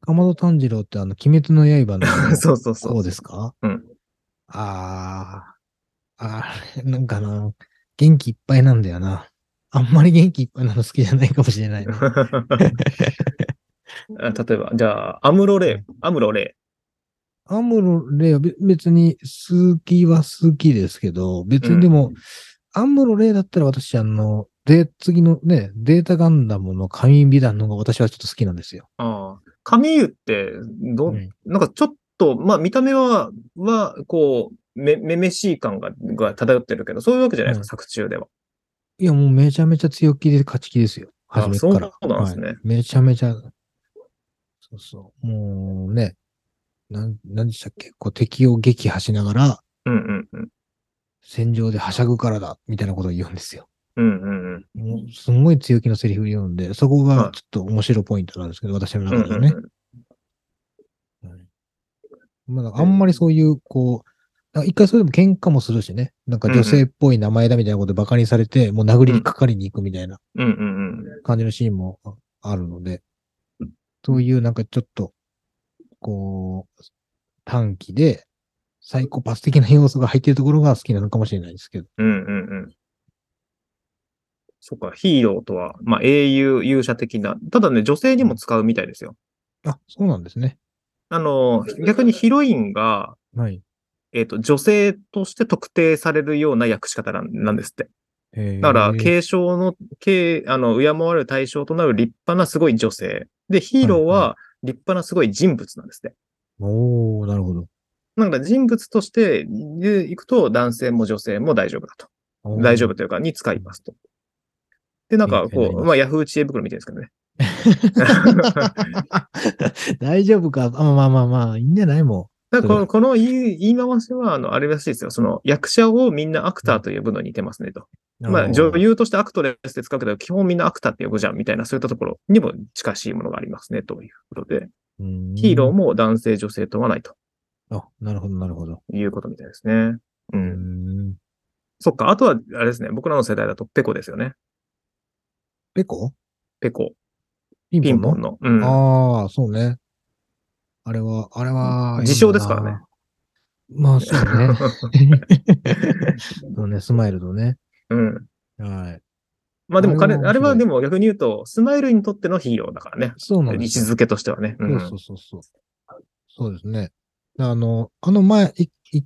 かまど炭治郎ってあの、鬼滅の刃なの のそうそうそう。方ですか？うん。ああ、あれ、なんかな、元気いっぱいなんだよな。あんまり元気いっぱいなの好きじゃないかもしれない 例えば、じゃあ、アムロレイ、アムロレアムロレイはべ別に好きは好きですけど、別にでも、アムロレイだったら私あの、で、次のね、データガンダムの神美談の方が私はちょっと好きなんですよ。イ。ああ。神湯って、ど、うんなんかちょっと、まあ見た目は、は、こう、め、めめしい感が、が漂ってるけど、そういうわけじゃないですか、うん作中では。いや、もうめちゃめちゃ強気で勝ち気ですよ。あ初めっから。そうなんですねはいめちゃめちゃ、そうそう。もうね、なん、なんでしたっけ？こう敵を撃破しながら、うんうんうん。戦場ではしゃぐからだ、みたいなことを言うんですよ。うんうんうん。もうすんごい強気のセリフ言うんで、そこはいがちょっと面白いポイントなんですけど、私のうん中ではね。うんはいまあ、あんまりそういう、こう、一回それでも喧嘩もするしね。なんか女性っぽい名前だみたいなことで馬鹿にされて、もう殴りにかかりに行くみたいなうんうんうん。感じのシーンもあるので、そういうなんかちょっと、こう、短期でサイコパス的な要素が入っているところが好きなのかもしれないですけど。うんうんうん。そっか、ヒーローとは、まあ英雄、勇者的な。ただね、女性にも使うみたいですよ。あ、そうなんですね。あの、逆にヒロインが、はい。えっ、と、女性として特定されるような訳し方なんなんですって。だから、継承の、継、あの、敬われる対象となる立派なすごい女性。で、ヒーローはいは立派なすごい人物なんですって。おー、なるほど。だから人物としてでいくと男性も女性も大丈夫だと。おー大丈夫というか、に使いますと。で、なんか、こう、まあ、ヤフー知恵袋みたいですけどね。大丈夫かあまあまあまあ、いいんじゃないもだこの、この言い言い回しは、あの、あれらしいですよ。その、役者をみんなアクターと呼ぶのに似てますねと。う。まあ、女ー優としてアクトレスって使うけど、基本みんなアクターって呼ぶじゃん、みたいな、そういったところにも近しいものがありますね、ということで。うんヒーローも男性、女性問わないとあ、なるほど、なるほど。いうことみたいですね。う。うんん。そっか。あとは、あれですね。僕らの世代だとペコですよね。ペコ？ペコ。ピンポンの？ピンポンの。うん。ああ、そうね。あれは、あれは。自称ですからね。まあ、そうね。そうね、スマイルのね。うん。はい。まあでも彼、あれはでも逆に言うと、スマイルにとってのヒーローだからね。そうなんですよ。位置づけとしてはね。うん。そうそうそうそう。そうですね。あの、あの前、いい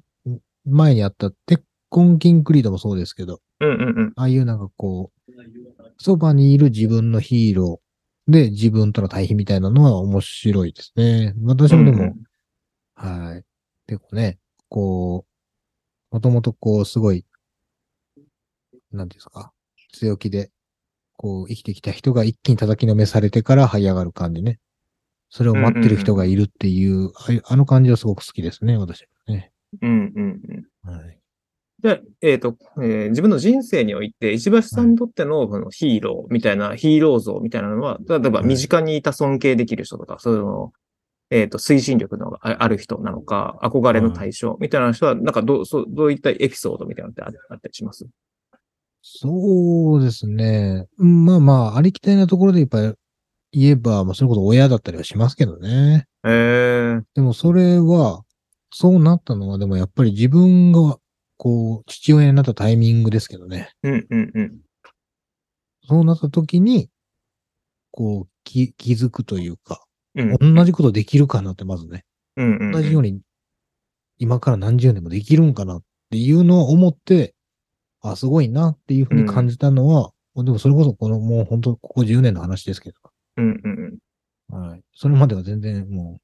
前にあった鉄痕キンクリードもそうですけど、うんうんうん。ああいうなんかこう、そばにいる自分のヒーローで自分との対比みたいなのは面白いですね。私もでも、うんはい。結構ね、こう、もともとこう、すごい、なんですか、強気でこう、生きてきた人が一気に叩きのめされてから這い上がる感じね。それを待ってる人がいるっていう、ああいうあの感じはすごく好きですね、私はね。うんうんうん。はい。で、えっ、と、えー自分の人生において、石橋さんにとってのこのヒーローみたいな、ヒーロー像みたいなのは、例えばはい。身近にいた尊敬できる人とか、そういうの、えっ、と、推進力のあある人なのか、憧れの対象みたいな人は、なんかどう、そうどういったエピソードみたいなのってああったりします？そうですね。うんまあまあ、ありきたりなところでやっぱり言えば、まあ、それこそ親だったりはしますけどね。えー、でもそれは、そうなったのは、でもやっぱり自分が、こう、父親になったタイミングですけどね。うんうんうん。そうなった時に、こう、気、気づくというか、うん。同じことできるかなって、まずね。うんうんうん。同じように、今から何十年もできるんかなっていうのを思って、あ、すごいなっていうふうに感じたのは、でもそれこそこのもう本当ここ10年の話ですけど、うんうんうん。はい。それまでは全然もう、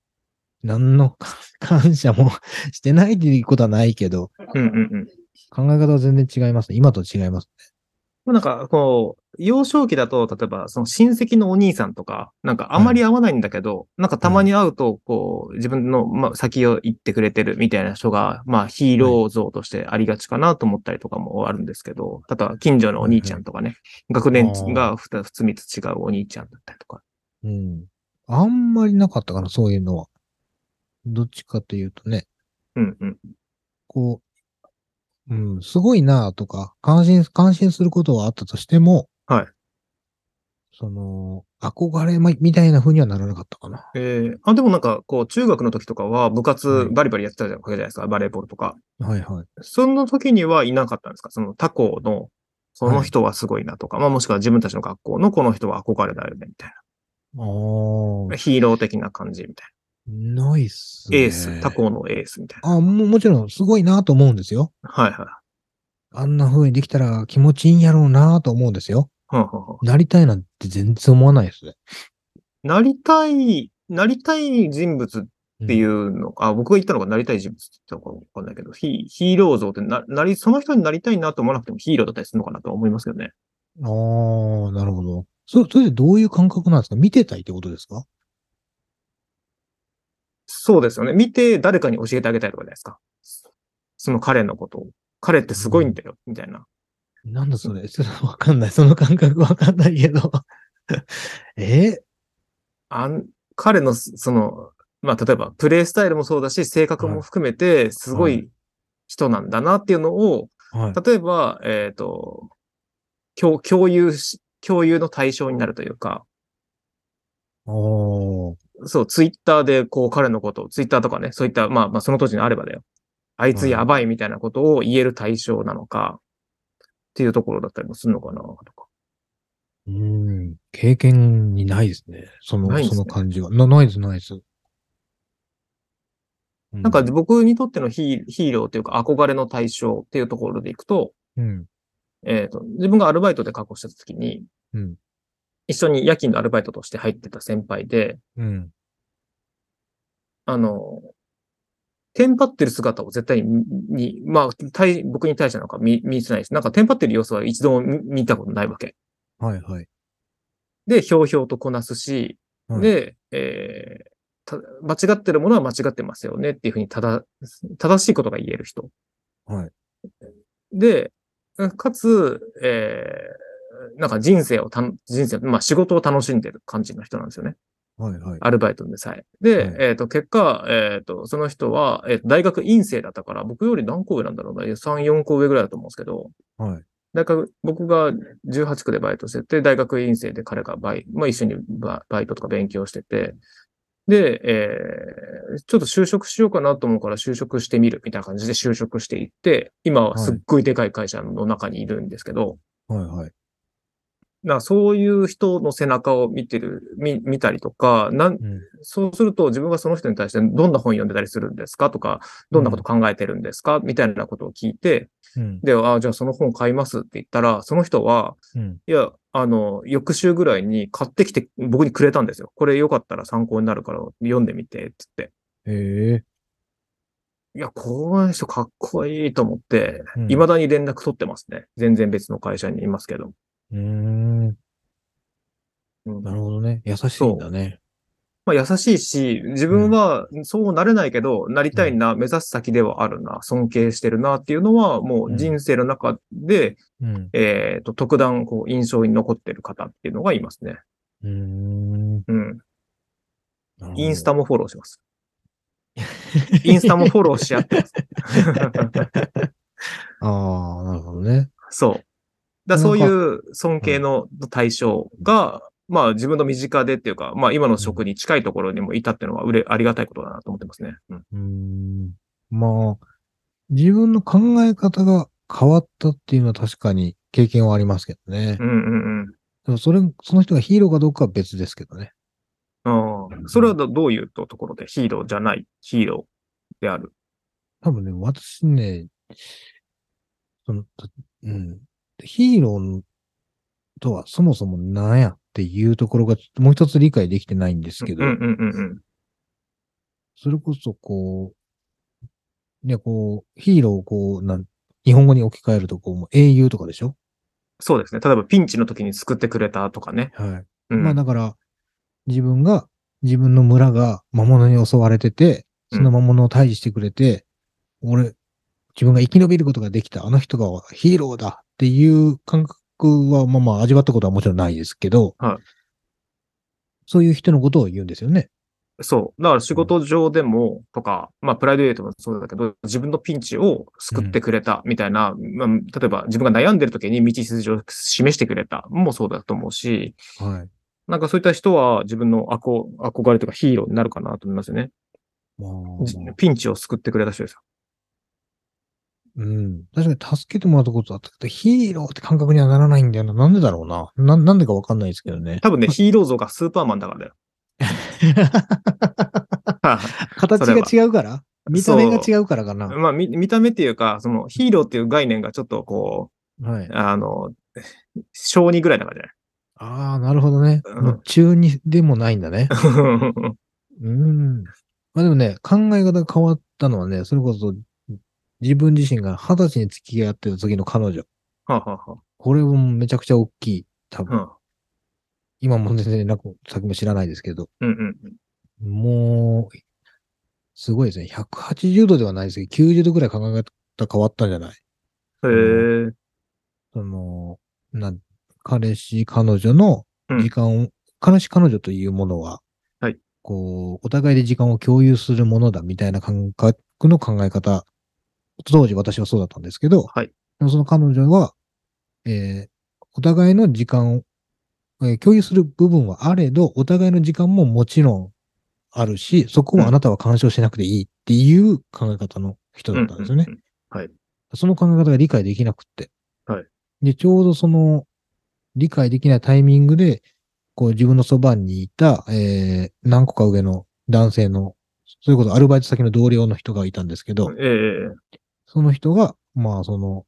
何の感謝もしてないっていうことはないけど、うんうんうん。考え方は全然違いますね。今と違いますまあなんか、こう、幼少期だと、例えば、その親戚のお兄さんとか、なんかあまり会わないんだけど、なんかたまに会うと、こう、自分の、まあ、先を行ってくれてるみたいな人が、まあ、ヒーロー像としてありがちかなと思ったりとかもあるんですけど、例えば、近所のお兄ちゃんとかね、学年がふた二つ三つ違うお兄ちゃんだったりとか。ね。うん。あんまりなかったかな、そういうのは。どっちかというとね、うんうん。こう、うん、すごいなとか、関心、関心することはあったとしても、はい。その、憧れまみたいな風にはならなかったかな。えー、あ、でもなんか、こう、中学の時とかは部活はいバリバリやってたじゃないですか、バレーボールとか。はいはい。その時にはいなかったんですか？その他校の、その人はすごいなとか、まあもしくは自分たちの学校のこの人は憧れだよね、みたいああな。、ヒーロー的な感じみたいないっすな。ね。エース、他校のエースみたいな。あももちろん、すごいなと思うんですよ。はいはあんな風にできたら気持ちいいんやろうなと思うんですよ。なりたいなんて全然思わないですね。なりたい、なりたい人物っていうの、あ、僕が言ったのがなりたい人物って言ったのかわかんないけど、ヒヒーロー像ってな、なり、その人になりたいなと思わなくてもヒーローだったりするのかなと思いますけどね。ああ、なるほど。そ、それでどういう感覚なんですか？見てたいってことですか？そうですよね。見て誰かに教えてあげたいとかじゃないですか。その彼のことを。彼ってすごいんだよ、みたいな。なんだそれちょっとわかんない。その感覚わかんないけど。え？あん、彼のそその、まあ、例えば、プレイスタイルもそうだし、性格も含めて、すごはいい人なんだなっていうのを、はい。例えば、えっ、と、共共有し、共有の対象になるというか、おー。そう、ツイッターで、こう、彼のことを、ツイッターとかね、そういった、まあ、まあ、その当時にあればだよ。あいつやばいみたいなことを言える対象なのか、っていうところだったりもするのかな、とか。うん。経験にないですね。その、ねその感じは。な、ないです、ないです。うなんか、僕にとってのヒーヒーローというか、憧れの対象っていうところでいくと、うん。えっ、と、自分がアルバイトで確保した時に、うん。一緒に夜勤のアルバイトとして入ってた先輩で、うん。あの、テンパってる姿を絶対に、にまあ、対僕に対してなんか見、見せないです。なんかテンパってる様子は一度も見見たことないわけ。はい、はい。で、ひょうひょうとこなすし、はい、で、えーた間違ってるものは間違ってますよねっていうふうにただ、正しいことが言える人。はい。で、かつ、えーなんか人生をたん、人生、まあ仕事を楽しんでる感じの人なんですよね。はい、はい。アルバイトでさえ。で、はいえっ、と、結果、えっ、と、その人は、えーと大学院生だったから、僕より何個上なんだろうな、3、4個上ぐらいだと思うんですけど、はい。大学、僕が18区でバイトしてて、大学院生で彼がバイ、まあ一緒にババイトとか勉強してて、で、えーちょっと就職しようかなと思うから就職してみるみたいな感じで就職していって、今はすっごいでかい会社の中にいるんですけど、はい、はい。だからそういう人の背中を見てる、見見たりとか、なんうん。そうすると自分はその人に対してどんな本読んでたりするんですかとか、どんなこと考えてるんですかみたいなことを聞いて、うん。で、ああ、じゃあその本買いますって言ったら、その人は、うん。いや、あの、翌週ぐらいに買ってきて僕にくれたんですよ。これよかったら参考になるから読んでみて、って言って。へえ。いや、この人かっこいいと思って、うん未だに連絡取ってますね。全然別の会社にいますけど。うーん。うんなるほどね。優しいんだね。まあ、優しいし、自分はそうなれないけど、なりたいな、目指す先ではあるな、尊敬してるなっていうのは、もう人生の中で、うん。えっ、と、特段、こう、印象に残ってる方っていうのがいますね。うーん。うん。なるほどインスタもフォローします。インスタもフォローし合ってます。ああ、なるほどね。そう。だそういう尊敬の対象が、まあ自分の身近でっていうか、まあ今の職に近いところにもいたっていうのはうれありがたいことだなと思ってますね。うん。うーん。まあ、自分の考え方が変わったっていうのは確かに経験はありますけどねう。んうんでもそれ、その人がヒーローかどうかは別ですけどね。うん。ああ。それはどどういうところでヒーローじゃない？ヒーローである。多分ね、私ね、その、たうん。ヒーローとはそもそも何やっていうところがもう一つ理解できてないんですけど、うんうんうんうん。それこそこう、ね、こう、ヒーローをこう、なん、日本語に置き換えるとこう、もう英雄とかでしょ？そうですね。例えばピンチの時に救ってくれたとかね。はい。うん、まあだから、自分が、自分の村が魔物に襲われてて、その魔物を退治してくれて、俺、自分が生き延びることができた、あの人がヒーローだっていう感覚は、まあまあ味わったことはもちろんないですけど、はいそういう人のことを言うんですよね。そう。だから仕事上でも、とか、まあプライベートもそうだけど、自分のピンチを救ってくれたみたいな、まあ、例えば自分が悩んでる時に道筋を示してくれたもそうだと思うし、はい。なんかそういった人は自分の憧憧れとかヒーローになるかなと思いますよね。まあ、ピンチを救ってくれた人ですよ。うん。確かに助けてもらったことあったけど、ヒーローって感覚にはならないんだよな。なんでだろうな。な、なんでかわかんないですけどね。多分ね、ヒーロー像がスーパーマンだからだよ。形が違うから？見た目が違うからかな？まあ見、見た目っていうか、そのヒーローっていう概念がちょっとこはい。う、あの、小2ぐらいだからじああ、なるほどね。うん中二でもないんだね。ゃないうん。まあでもね、考え方が変わったのはね、それこそ自分自身が二十歳に付き合ってた時の彼女。はあはこれもめちゃくちゃ大きい。多分。あ今も全然連絡先も知らないですけど。うんうんうん。もう、すごいですね。180度ではないですけど、90度ぐらい考え方変わったんじゃない？へえ。その、なん、彼氏、彼女のうん時間を、彼氏、彼女というものは、はい。こう、お互いで時間を共有するものだみたいな感覚の考え方。当時私はそうだったんですけど、はい。その彼女は、えーお互いの時間を、えー共有する部分はあれど、お互いの時間ももちろんあるし、そこはあなたは干渉しなくていいっていう考え方の人だったんですよね。うんうんうんはい。その考え方が理解できなくって。はい。で、ちょうどその、理解できないタイミングで、こう自分のそばにいた、えー、何個か上の男性の、それこそアルバイト先の同僚の人がいたんですけど、ええその人が、まあその、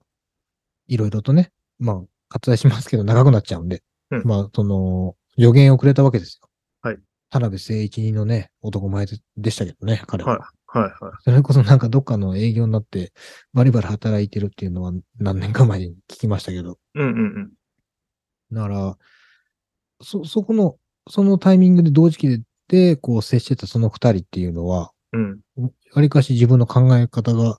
いろいろとね、まあ、割愛しますけど長くなっちゃうんで、うんまあその、助言をくれたわけですよ。はい。田辺誠一人のね、男前ででしたけどね、彼は。はい。はいはい。それこそなんかどっかの営業になってバリバリ働いてるっていうのは何年か前に聞きましたけど。うんうんうん。だから、そ、そこの、そのタイミングで同時期で、こう接してたその二人っていうのは、うん。わりかし自分の考え方が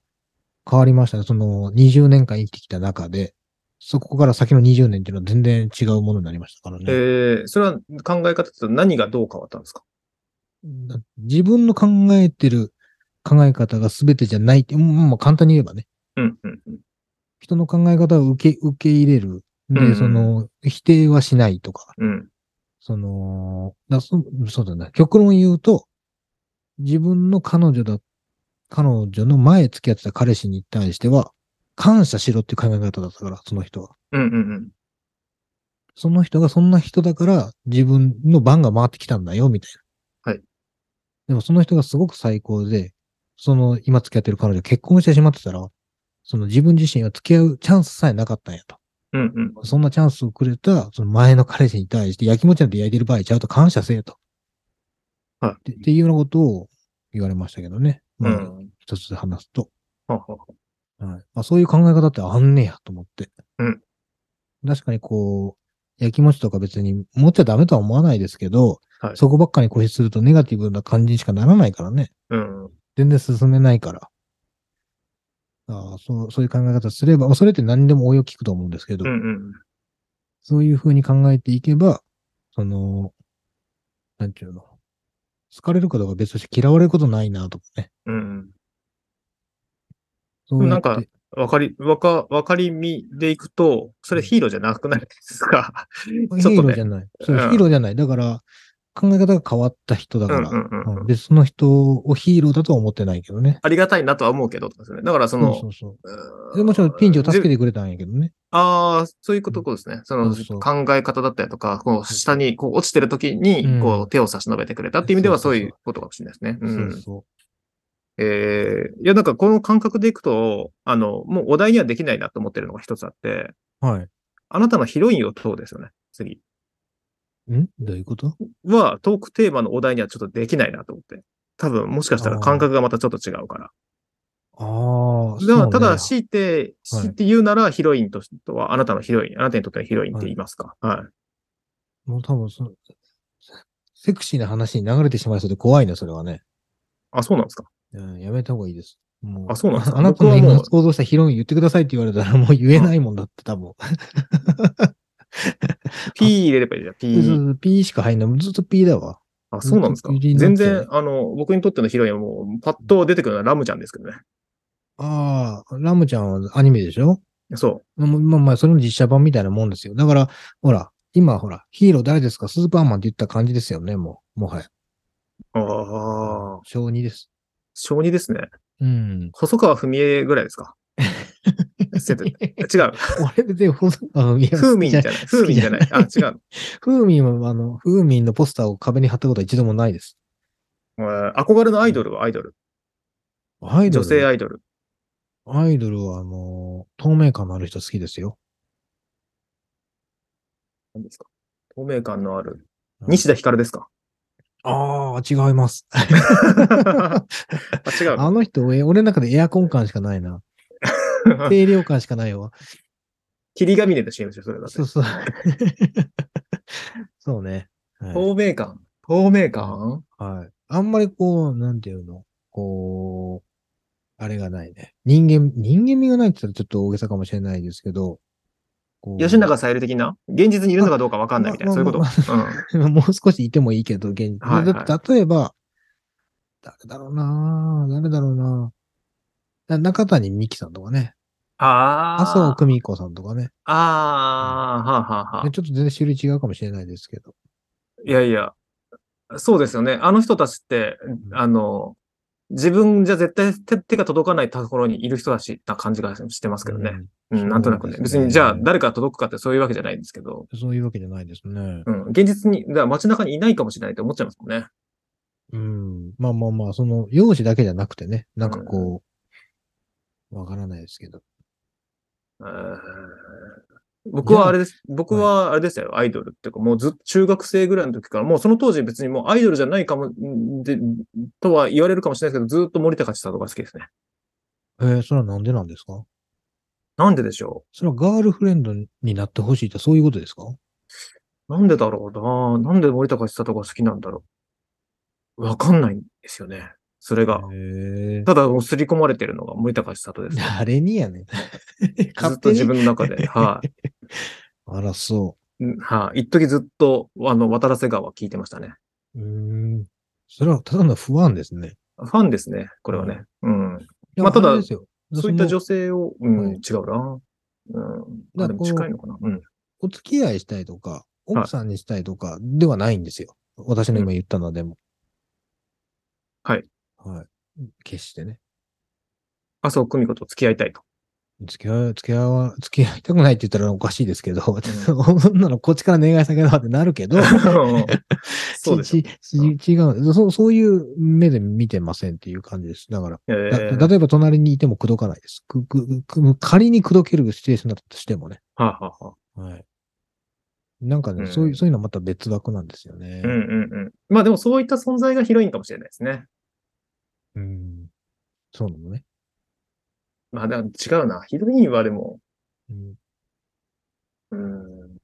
変わりましたね。その20年間生きてきた中で、そこから先の20年っていうのは全然違うものになりましたからね。ええそれは考え方って何がどう変わったんですか？だ自分の考えてる考え方が全てじゃないって、うんまあ簡単に言えばね、うんうんうん。人の考え方を受け、受け入れる。で、うんうんその、否定はしないとか、うん。その、だそそうだな。極論言うと、自分の彼女だ、彼女の前付き合ってた彼氏に対しては、感謝しろっていう考え方だったから、その人は。うんうんうん。その人がそんな人だから、自分の番が回ってきたんだよ、みたいな。はい。でもその人がすごく最高で、その今付き合ってる彼女結婚してしまってたら、その自分自身は付き合うチャンスさえなかったんやと。うんうん。そんなチャンスをくれた、その前の彼氏に対して、焼きもちなんて焼いてる場合ちゃうと感謝せえと。はいっていうようなことを言われましたけどね。まあ、うん。一つで話すと。ははははいまあ、そういう考え方ってあんねやと思って。うん確かにこう、焼きもちとか別に持っちゃダメとは思わないですけど、はいそこばっかに固執するとネガティブな感じにしかならないからね。うん。全然進めないから。ああそうそういう考え方すれば、まあそれって何でも応用聞くと思うんですけど、うんうん。そういうふうに考えていけば、その、なんていうの、好かれるかどうかは別として嫌われることないなとかね。うんうん。そうなんかわかり、わか、わかりみでいくと、それヒーローじゃなくないですか。ヒーちょっとね。ローじゃない。そう、うんヒーローじゃない。だから、考え方が変わった人だから、うんうんうんうんうんで、その人をヒーローだとは思ってないけどね。ありがたいなとは思うけど、ですね。だからその、そうそうそうもちろんピンチを助けでてくれたんやけどね。ああ、そういうことですね。その考え方だったりとか、こう下にこう落ちてる時にうん、こう手を差し伸べてくれたっていう意味ではそそういうことかもしれないですね。うんそうそえーいや、なんかこの感覚でいくと、あの、もうお題にはできないなと思ってるのが一つあって、う。はい。あなたのヒロインを問うですよね？次。ん？どういうこと？は、トークテーマのお題にはちょっとできないなと思って。多分、もしかしたら感覚がまたちょっと違うから。ああ、だただ、強いて、はい強いて言うなら、ヒロインとしては、あなたのヒロイン、あなたにとってのヒロインって言いますか？はい。もう多分その、セクシーな話に流れてしまいそうで怖いね、それはね。あ、そうなんですか？うん、やめた方がいいです。もあそうなんですか？あなたの今想像したヒロイン言ってくださいって言われたらもう言えないもんだって多分。P 入れればいいじゃん、そうそ P。う P しか入んない。ずっと P だわ。あ、そうなんですか？P 全然、あの、僕にとってのヒロインはもう、パッと出てくるのはラムちゃんですけどね。ああ、ラムちゃんはアニメでしょ？そまあまあまあ、それの実写版みたいなもんですよ。だから、ほら、今ほら、ヒーロー誰ですか？スーパーマンって言った感じですよね、もう。もはや。う。ああ、小2です。小児ですね。うん。細川文江ぐらいですか？違う。俺別にほそ、あの、いや風民じゃない。風民じゃない。あ、違う。風民は、あの、風民のポスターを壁に貼ったことは一度もないです。えー憧れのアイドルはアイドル？アイドル？女性アイドル？アイドルは、あの、透明感のある人好きですよ。何ですか？透明感のある？うん西田ひかるですか？ああ、違います。あ、違うあの人、え俺の中でエアコン感しかないな。の。清涼感しかないわ。霧ヶ峰の CM ですよ、それだってそう。そう。そうね。はい透明感透明感？はい。あんまりこう、なんていうの？こう、あれがないね。人間、人間味がないって言ったらちょっと大げさかもしれないですけど、吉永小百合的な？現実にいるのかどうかわかんないみたいな、あそういうこと？まうん。もう少しいてもいいけど、現実。はいはい例えば、誰だろうな誰だろうなな中谷美紀さんとかね。ああ。麻生久美子さんとかね。ああ、はあ、はあ、はあ。ちょっと全然種類違うかもしれないですけど。いやいや、そうですよね。あの人たちって、あの、自分じゃ絶対手手が届かないところにいる人たちな感じがしてますけどね。うん、なんとなくね。ね別に、じゃあ誰から届くかってそういうわけじゃないんですけど、うんそういうわけじゃないですね。うん、現実に、だから街中にいないかもしれないって思っちゃいますもんね。うん。まあまあまあ、その、容姿だけじゃなくてね、なんかこう、わからないですけど。えー。僕はあれです。僕はあれですよ、アイドルっていうか、もうずっと中学生ぐらいの時から、もうその当時別にもうアイドルじゃないかも、んで、とは言われるかもしれないですけど、ずっと森高千里が好きですね。えー、それはなんでなんですか？なんででしょそれはガールフレンドになってほしいってそういうことですか？うなんでだろうな。なんで森高千里が好きなんだろう。わかんないんですよね。それが。ただもう刷り込まれてるのが森高千里です。誰にやねん。ずっと自分の中で。はい。あら、そうんはい。一時ずっと、あの、渡良瀬川聞いてましたね。う。ん。それはただの不安ですね。ファンですね、これはね。うん。まあただそういった女性を、うん、はい違うな。うん。あ、でも近いのかな。うん。お付き合いしたいとか、奥さんにしたいとかではないんですよ。私の今言ったのでも。はい。はい。決してね。麻生久美子と付き合いたいと。付き合い、付き合わ、付き合いたくないって言ったらおかしいですけど、そんなのこっちから願い下げだってなるけど、そうです違うそう。そういう目で見てませんっていう感じです。だから、えだー例えば隣にいても口説かないです。くくく仮に口説けるシチュエーションだったとしてもね。はあ、はあはあ、はい。なんかね、うんそういう、そういうのはまた別枠なんですよね。うんうんうん。まあでもそういった存在がヒロインかもしれないですね。うん。そうなのね。まあでも違うな。ヒロインはでも、うん。うん。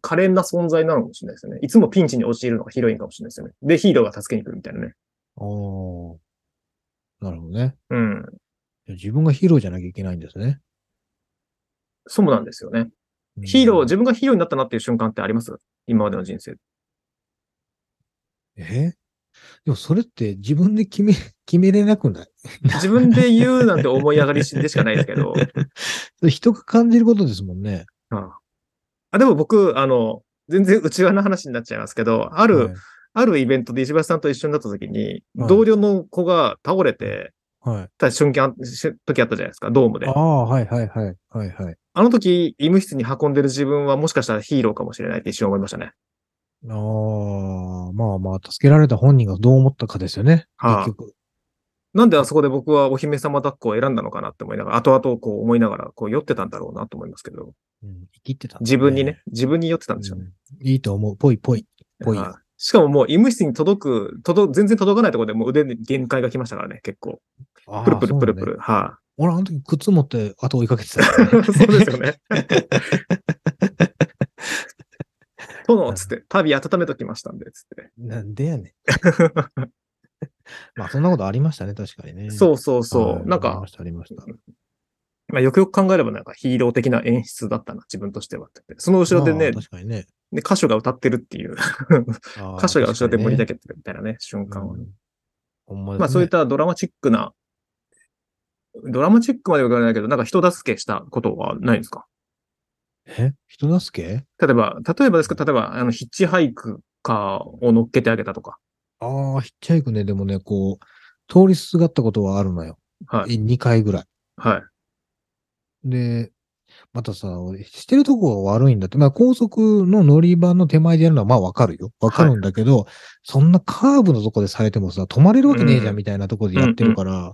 可憐な存在なのかもしれないですよね。いつもピンチに陥るのがヒロインかもしれないですよね。で、ヒーローが助けに来るみたいなね。ああ。なるほどね。うん。自分がヒーローじゃなきゃいけないんですね。そうなんですよね。うんヒーロー、自分がヒーローになったなっていう瞬間ってあります？今までの人生。え？でもそれって自分で決め、決めれなくない？自分で言うなんて思い上がりでしかないですけど。人が感じることですもんね。ああでも僕、あの、全然内側の話になっちゃいますけど、ある、はいあるイベントで石橋さんと一緒になった時に、はい同僚の子が倒れてはい。た瞬間、し時あったじゃないですか、ドームであ。あ、はいはいはい。はいはい。あの時、医務室に運んでる自分はもしかしたらヒーローかもしれないって一瞬思いましたね。ああ、まあまあ、助けられた本人がどう思ったかですよね。はあ結局。なんであそこで僕はお姫様抱っこを選んだのかなって思いながら、後々こう思いながら、こう酔ってたんだろうなと思いますけど、うん、生きてたんだ自分にね、。自分に酔ってたんでしょうね。うんいいと思う。ぽいぽい。ぽいしかももう医務室に届く、届、全然届かないところでもう腕に限界が来ましたからね、結構。ああプルプルプルプそうなんだル。は俺あの時靴持って後追いかけてたねい。そうですよね。殿、つって、旅温めときましたんで、つって。なんでやねん。まあそんなことありましたね、確かにね。そうそうそう。はいなんかありま、した、ありました。まあ、よくよく考えればなんかヒーロー的な演出だったな、自分としてはって。その後ろでね、まあ確かにね。で歌手が歌ってるっていう、歌手が後ろで盛り上確げてるみたいなね、瞬間をね。うんまねまあそういったドラマチックな、ドラマチックまでは言わないけど、なんか人助けしたことはないんですか？え人助け？例えば、例えばですけど、例えば、あの、ヒッチハイクカーを乗っけてあげたとか。ああ、ヒッチハイクね、でもね、こう、通りすがったことはあるのよ。はい。2回ぐらい。はい。で、またさ、してるとこが悪いんだって。まあ高速の乗り場の手前でやるのはまあわかるよ。わかるんだけど、そんなカーブのとこでされてもさ、止まれるわけねえじゃうんんみたいなとこでやってるから、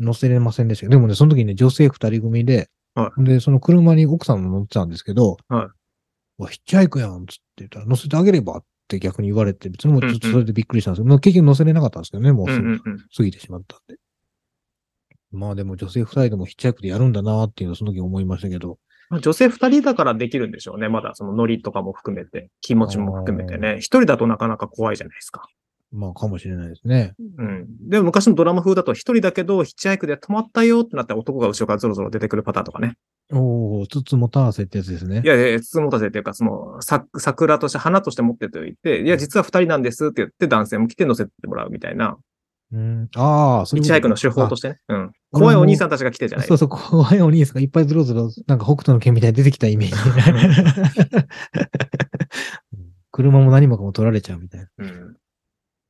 乗せれませんでしたけど、でもね、その時ね、女性二人組で、はで、その車に奥さんも乗ってたんですけど、はわヒッチハイクやんつって言ったら、乗せてあげればって逆に言われて、別にもうちょっとうんうんそれでびっくりしたんですけど、まあ結局乗せれなかったんですけどね、もうすぐうんうんうん。過ぎてしまったんで。まあでも女性二人でもヒッチハイクでやるんだなっていうのをその時思いましたけど、まあ女性二人だからできるんでしょうね。まだそのノリとかも含めて、気持ちも含めてね。一人だとなかなか怖いじゃないですか。まあかもしれないですね。うん。でも昔のドラマ風だと一人だけど、ヒッチハイクで止まったよってなったら男が後ろからゾロゾロ出てくるパターンとかね。おお、つつもたわせってやつですねい。やいや、つもたせっていうか、その、さ桜として花として持ってておいて、いや、実は二人なんですって言って男性も来て乗せてもらうみたいな、うん。ああ、そヒッチハイクの手法とししてね。うん。怖いお兄さんたちが来てじゃないそうそう、怖いお兄さんがいっぱいずろずろ、なんか北斗の剣みたいに出てきたイメージ。うん車も何もかも取られちゃうみたいな。うん。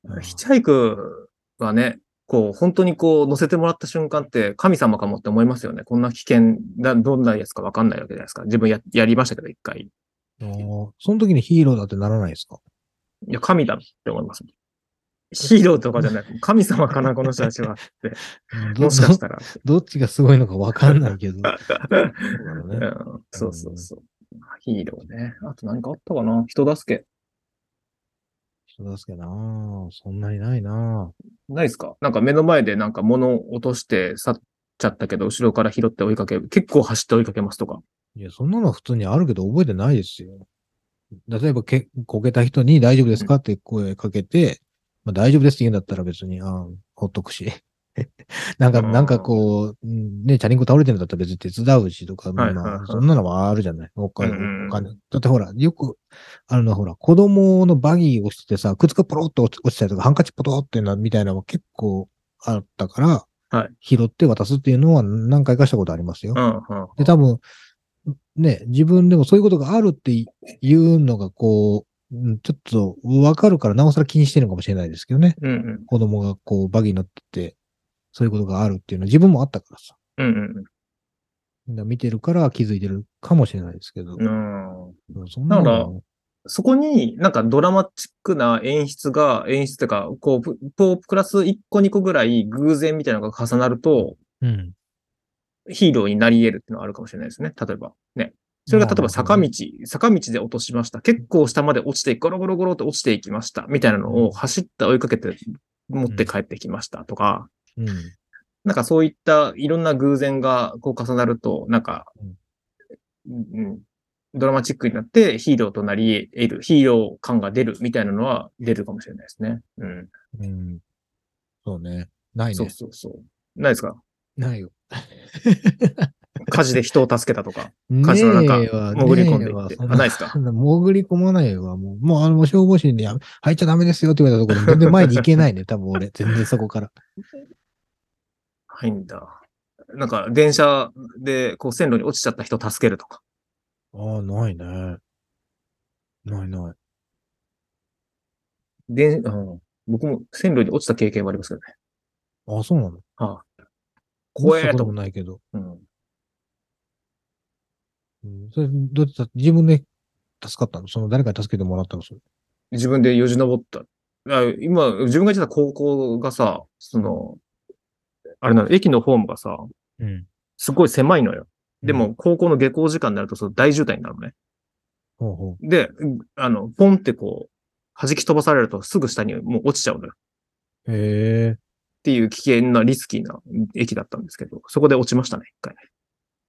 うんヒッチハイクはね、こう、本当にこう、乗せてもらった瞬間って神様かもって思いますよね。こんな危険だ、どんなやつかわかんないわけじゃないですか。自分や、やりましたけど、一回。その時にヒーローだってならないですか？いや、神だって思います。ヒーローとかじゃなくて、神様かな、この人たちは。どもしかしたら。どどっちがすごいのかわかんないけど。そうそうそう。ヒーローね。あと何かあったかな？人助け。人助けなあそんなにないなないですか？なんか目の前でなんか物を落として去っちゃったけど、後ろから拾って追いかける。結構走って追いかけますとか。いや、そんなのは普通にあるけど覚えてないですよ。例えばけ、こけた人に大丈夫ですか？って声かけて、まあ、大丈夫ですって言うんだったら別に、ああ、ほっとくし。なんか、なんかこう、うんね、チャリンコ倒れてるんだったら別に手伝うしとか、まあ、そんなのはあるじゃない。お金、お金。だってほら、よく、あるのはほら、子供のバギーを押してさ、靴がポロッと落ちたりとか、ハンカチポトってな、みたいなのも結構あったから、はい拾って渡すっていうのは何回かしたことありますよ。で、多分、ね、自分でもそういうことがあるっていうのが、こう、うんちょっとわかるから、なおさら気にしてるのかもしれないですけどね。うん、うん。子供がこう、バギーに乗ってて、そういうことがあるっていうのは自分もあったからさ。うん、うんだから見てるから気づいてるかもしれないですけど。うん。うんそんなだからの、そこになんかドラマチックな演出が、演出っていうか、こう、プラス1個2個ぐらい偶然みたいなのが重なると、うん。ヒーローになり得るっていうのはあるかもしれないですね。例えば。ね。それが例えば坂道、坂道で落としました。結構下まで落ちて、ゴロゴロゴロって落ちていきました。みたいなのを走って追いかけて持って帰ってきましたとか、うん。なんかそういったいろんな偶然がこう重なると、なんか、うん、ドラマチックになってヒーローとなり得る、ヒーロー感が出るみたいなのは出るかもしれないですね。うん。うん。そうね。ないそうね。そうそう。ないですか？ないよ。火事で人を助けたとか。火事の中潜り込んでいってあないっすか？潜り込まないわ。もう、もうあの、消防士にや入っちゃダメですよって言われたところ、全然前に行けないね。多分俺、全然そこから。はいんだ。なんか、電車で、こう、線路に落ちちゃった人を助けるとか。ああ、ないね。ないない。で、うん、僕も線路に落ちた経験はありますけどね。ああ、そうなの？はあ、怖えとともないけど。うん。うん、それ、どうやってた自分で助かったの？その誰かに助けてもらったの？それ。自分でよじ登った。あ今、自分が行ってた高校がさ、その、あれなの、駅のホームがさ、うん。すごい狭いのよ。でうん、も、高校の下校時間になると、その大渋滞になるのね。ほうほで、うんあの、ポンってこう、弾き飛ばされるとすぐ下にもう落ちちゃうのよ。う。へえ。っていう危険なリスキーな駅だったんですけど、そこで落ちましたね、一回。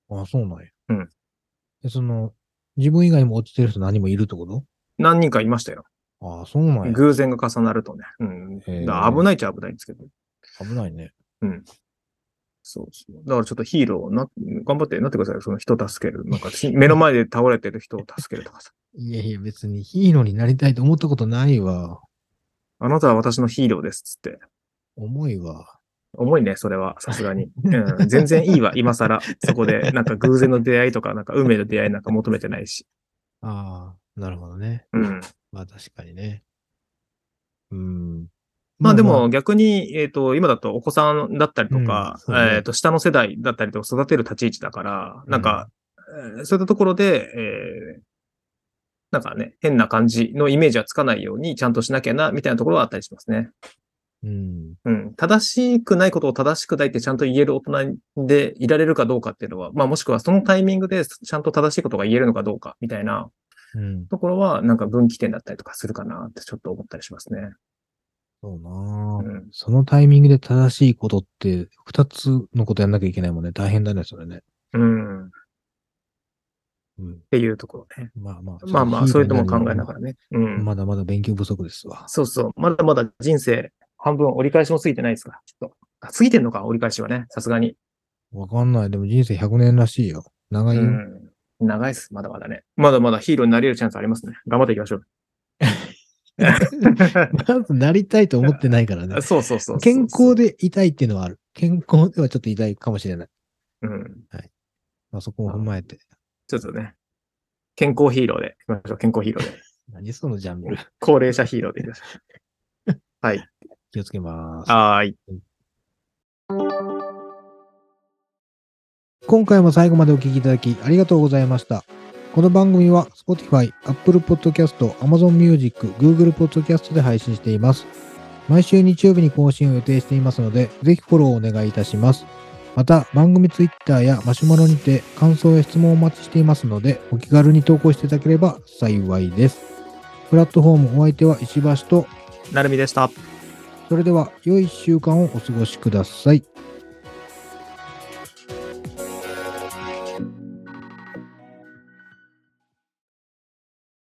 ああ、そうなんや。うん。で、その、自分以外にも落ちてる人何もいるってこと？何人かいましたよ。ああ、そうなんや。偶然が重なるとね。うん。危ないっちゃ危ないんですけど。危ないね。そうそう。だからちょっとヒーローな、頑張ってなってくださいよ。その人助ける。なんか、し目の前で倒れてる人を助けるとかさ。いやいや、別にヒーローになりたいと思ったことないわ。あなたは私のヒーローです。つって。重いわ。重いね、それは。さすがに。うん。全然いいわ、今更。そこで、なんか偶然の出会いとか、なんか運命の出会いなんか求めてないし。ああ、なるほどね。うん。まあ確かにね。うん。まあでも、逆に、えっ、と、今だとお子さんだったりとか、えっ、と、下の世代だったりとか育てる立ち位置だから、なんか、えーそういったところで、えーなんかね、変な感じのイメージはつかないようにちゃんとしなきゃな、みたいなところはあったりしますね。うん。うん。正しくないことを正しくないってちゃんと言える大人でいられるかどうかっていうのは、まあもしくはそのタイミングでちゃんと正しいことが言えるのかどうか、みたいなうん。ところは、なんか分岐点だったりとかするかなってちょっと思ったりしますね。そうなあうん。そのタイミングで正しいことって、二つのことやんなきゃいけないもんね。大変だね、それね。うん。っうん。ていうところね。まあまあ。まあまあ、そういうのも考えながらね。うん。まだまだ勉強不足ですわ。そうそう。まだまだ人生、半分折り返しも過ぎてないですから、きっと。あ過ぎてんのか、折り返しはね。さすがに。わかんない。でも人生100年らしいよ。長いよ。うん。長いっす。まだまだね。まだまだヒーローになれるチャンスありますね。頑張っていきましょう。まずなりたいと思ってないからね。そうそうそう。健康でいたいっていうのはある。健康ではちょっと痛いかもしれない。うん。まあそこを踏まえて。ちょっとね。健康ヒーローでいきましょう。健康ヒーローで。何そのジャンル。高齢者ヒーローでいきましょう。はい。気をつけます。はーい。今回も最後までお聞きいただきありがとうございました。この番組は Spotify、Apple Podcast、Amazon Music、Google Podcast で配信しています。毎週日曜日に更新を予定していますので、ぜひフォローをお願いいたします。また、番組 Twitter やマシュマロにて感想や質問をお待ちしていますので、お気軽に投稿していただければ幸いです。プラットフォームお相手は石橋と、なるみでした。それでは良い1週間をお過ごしください。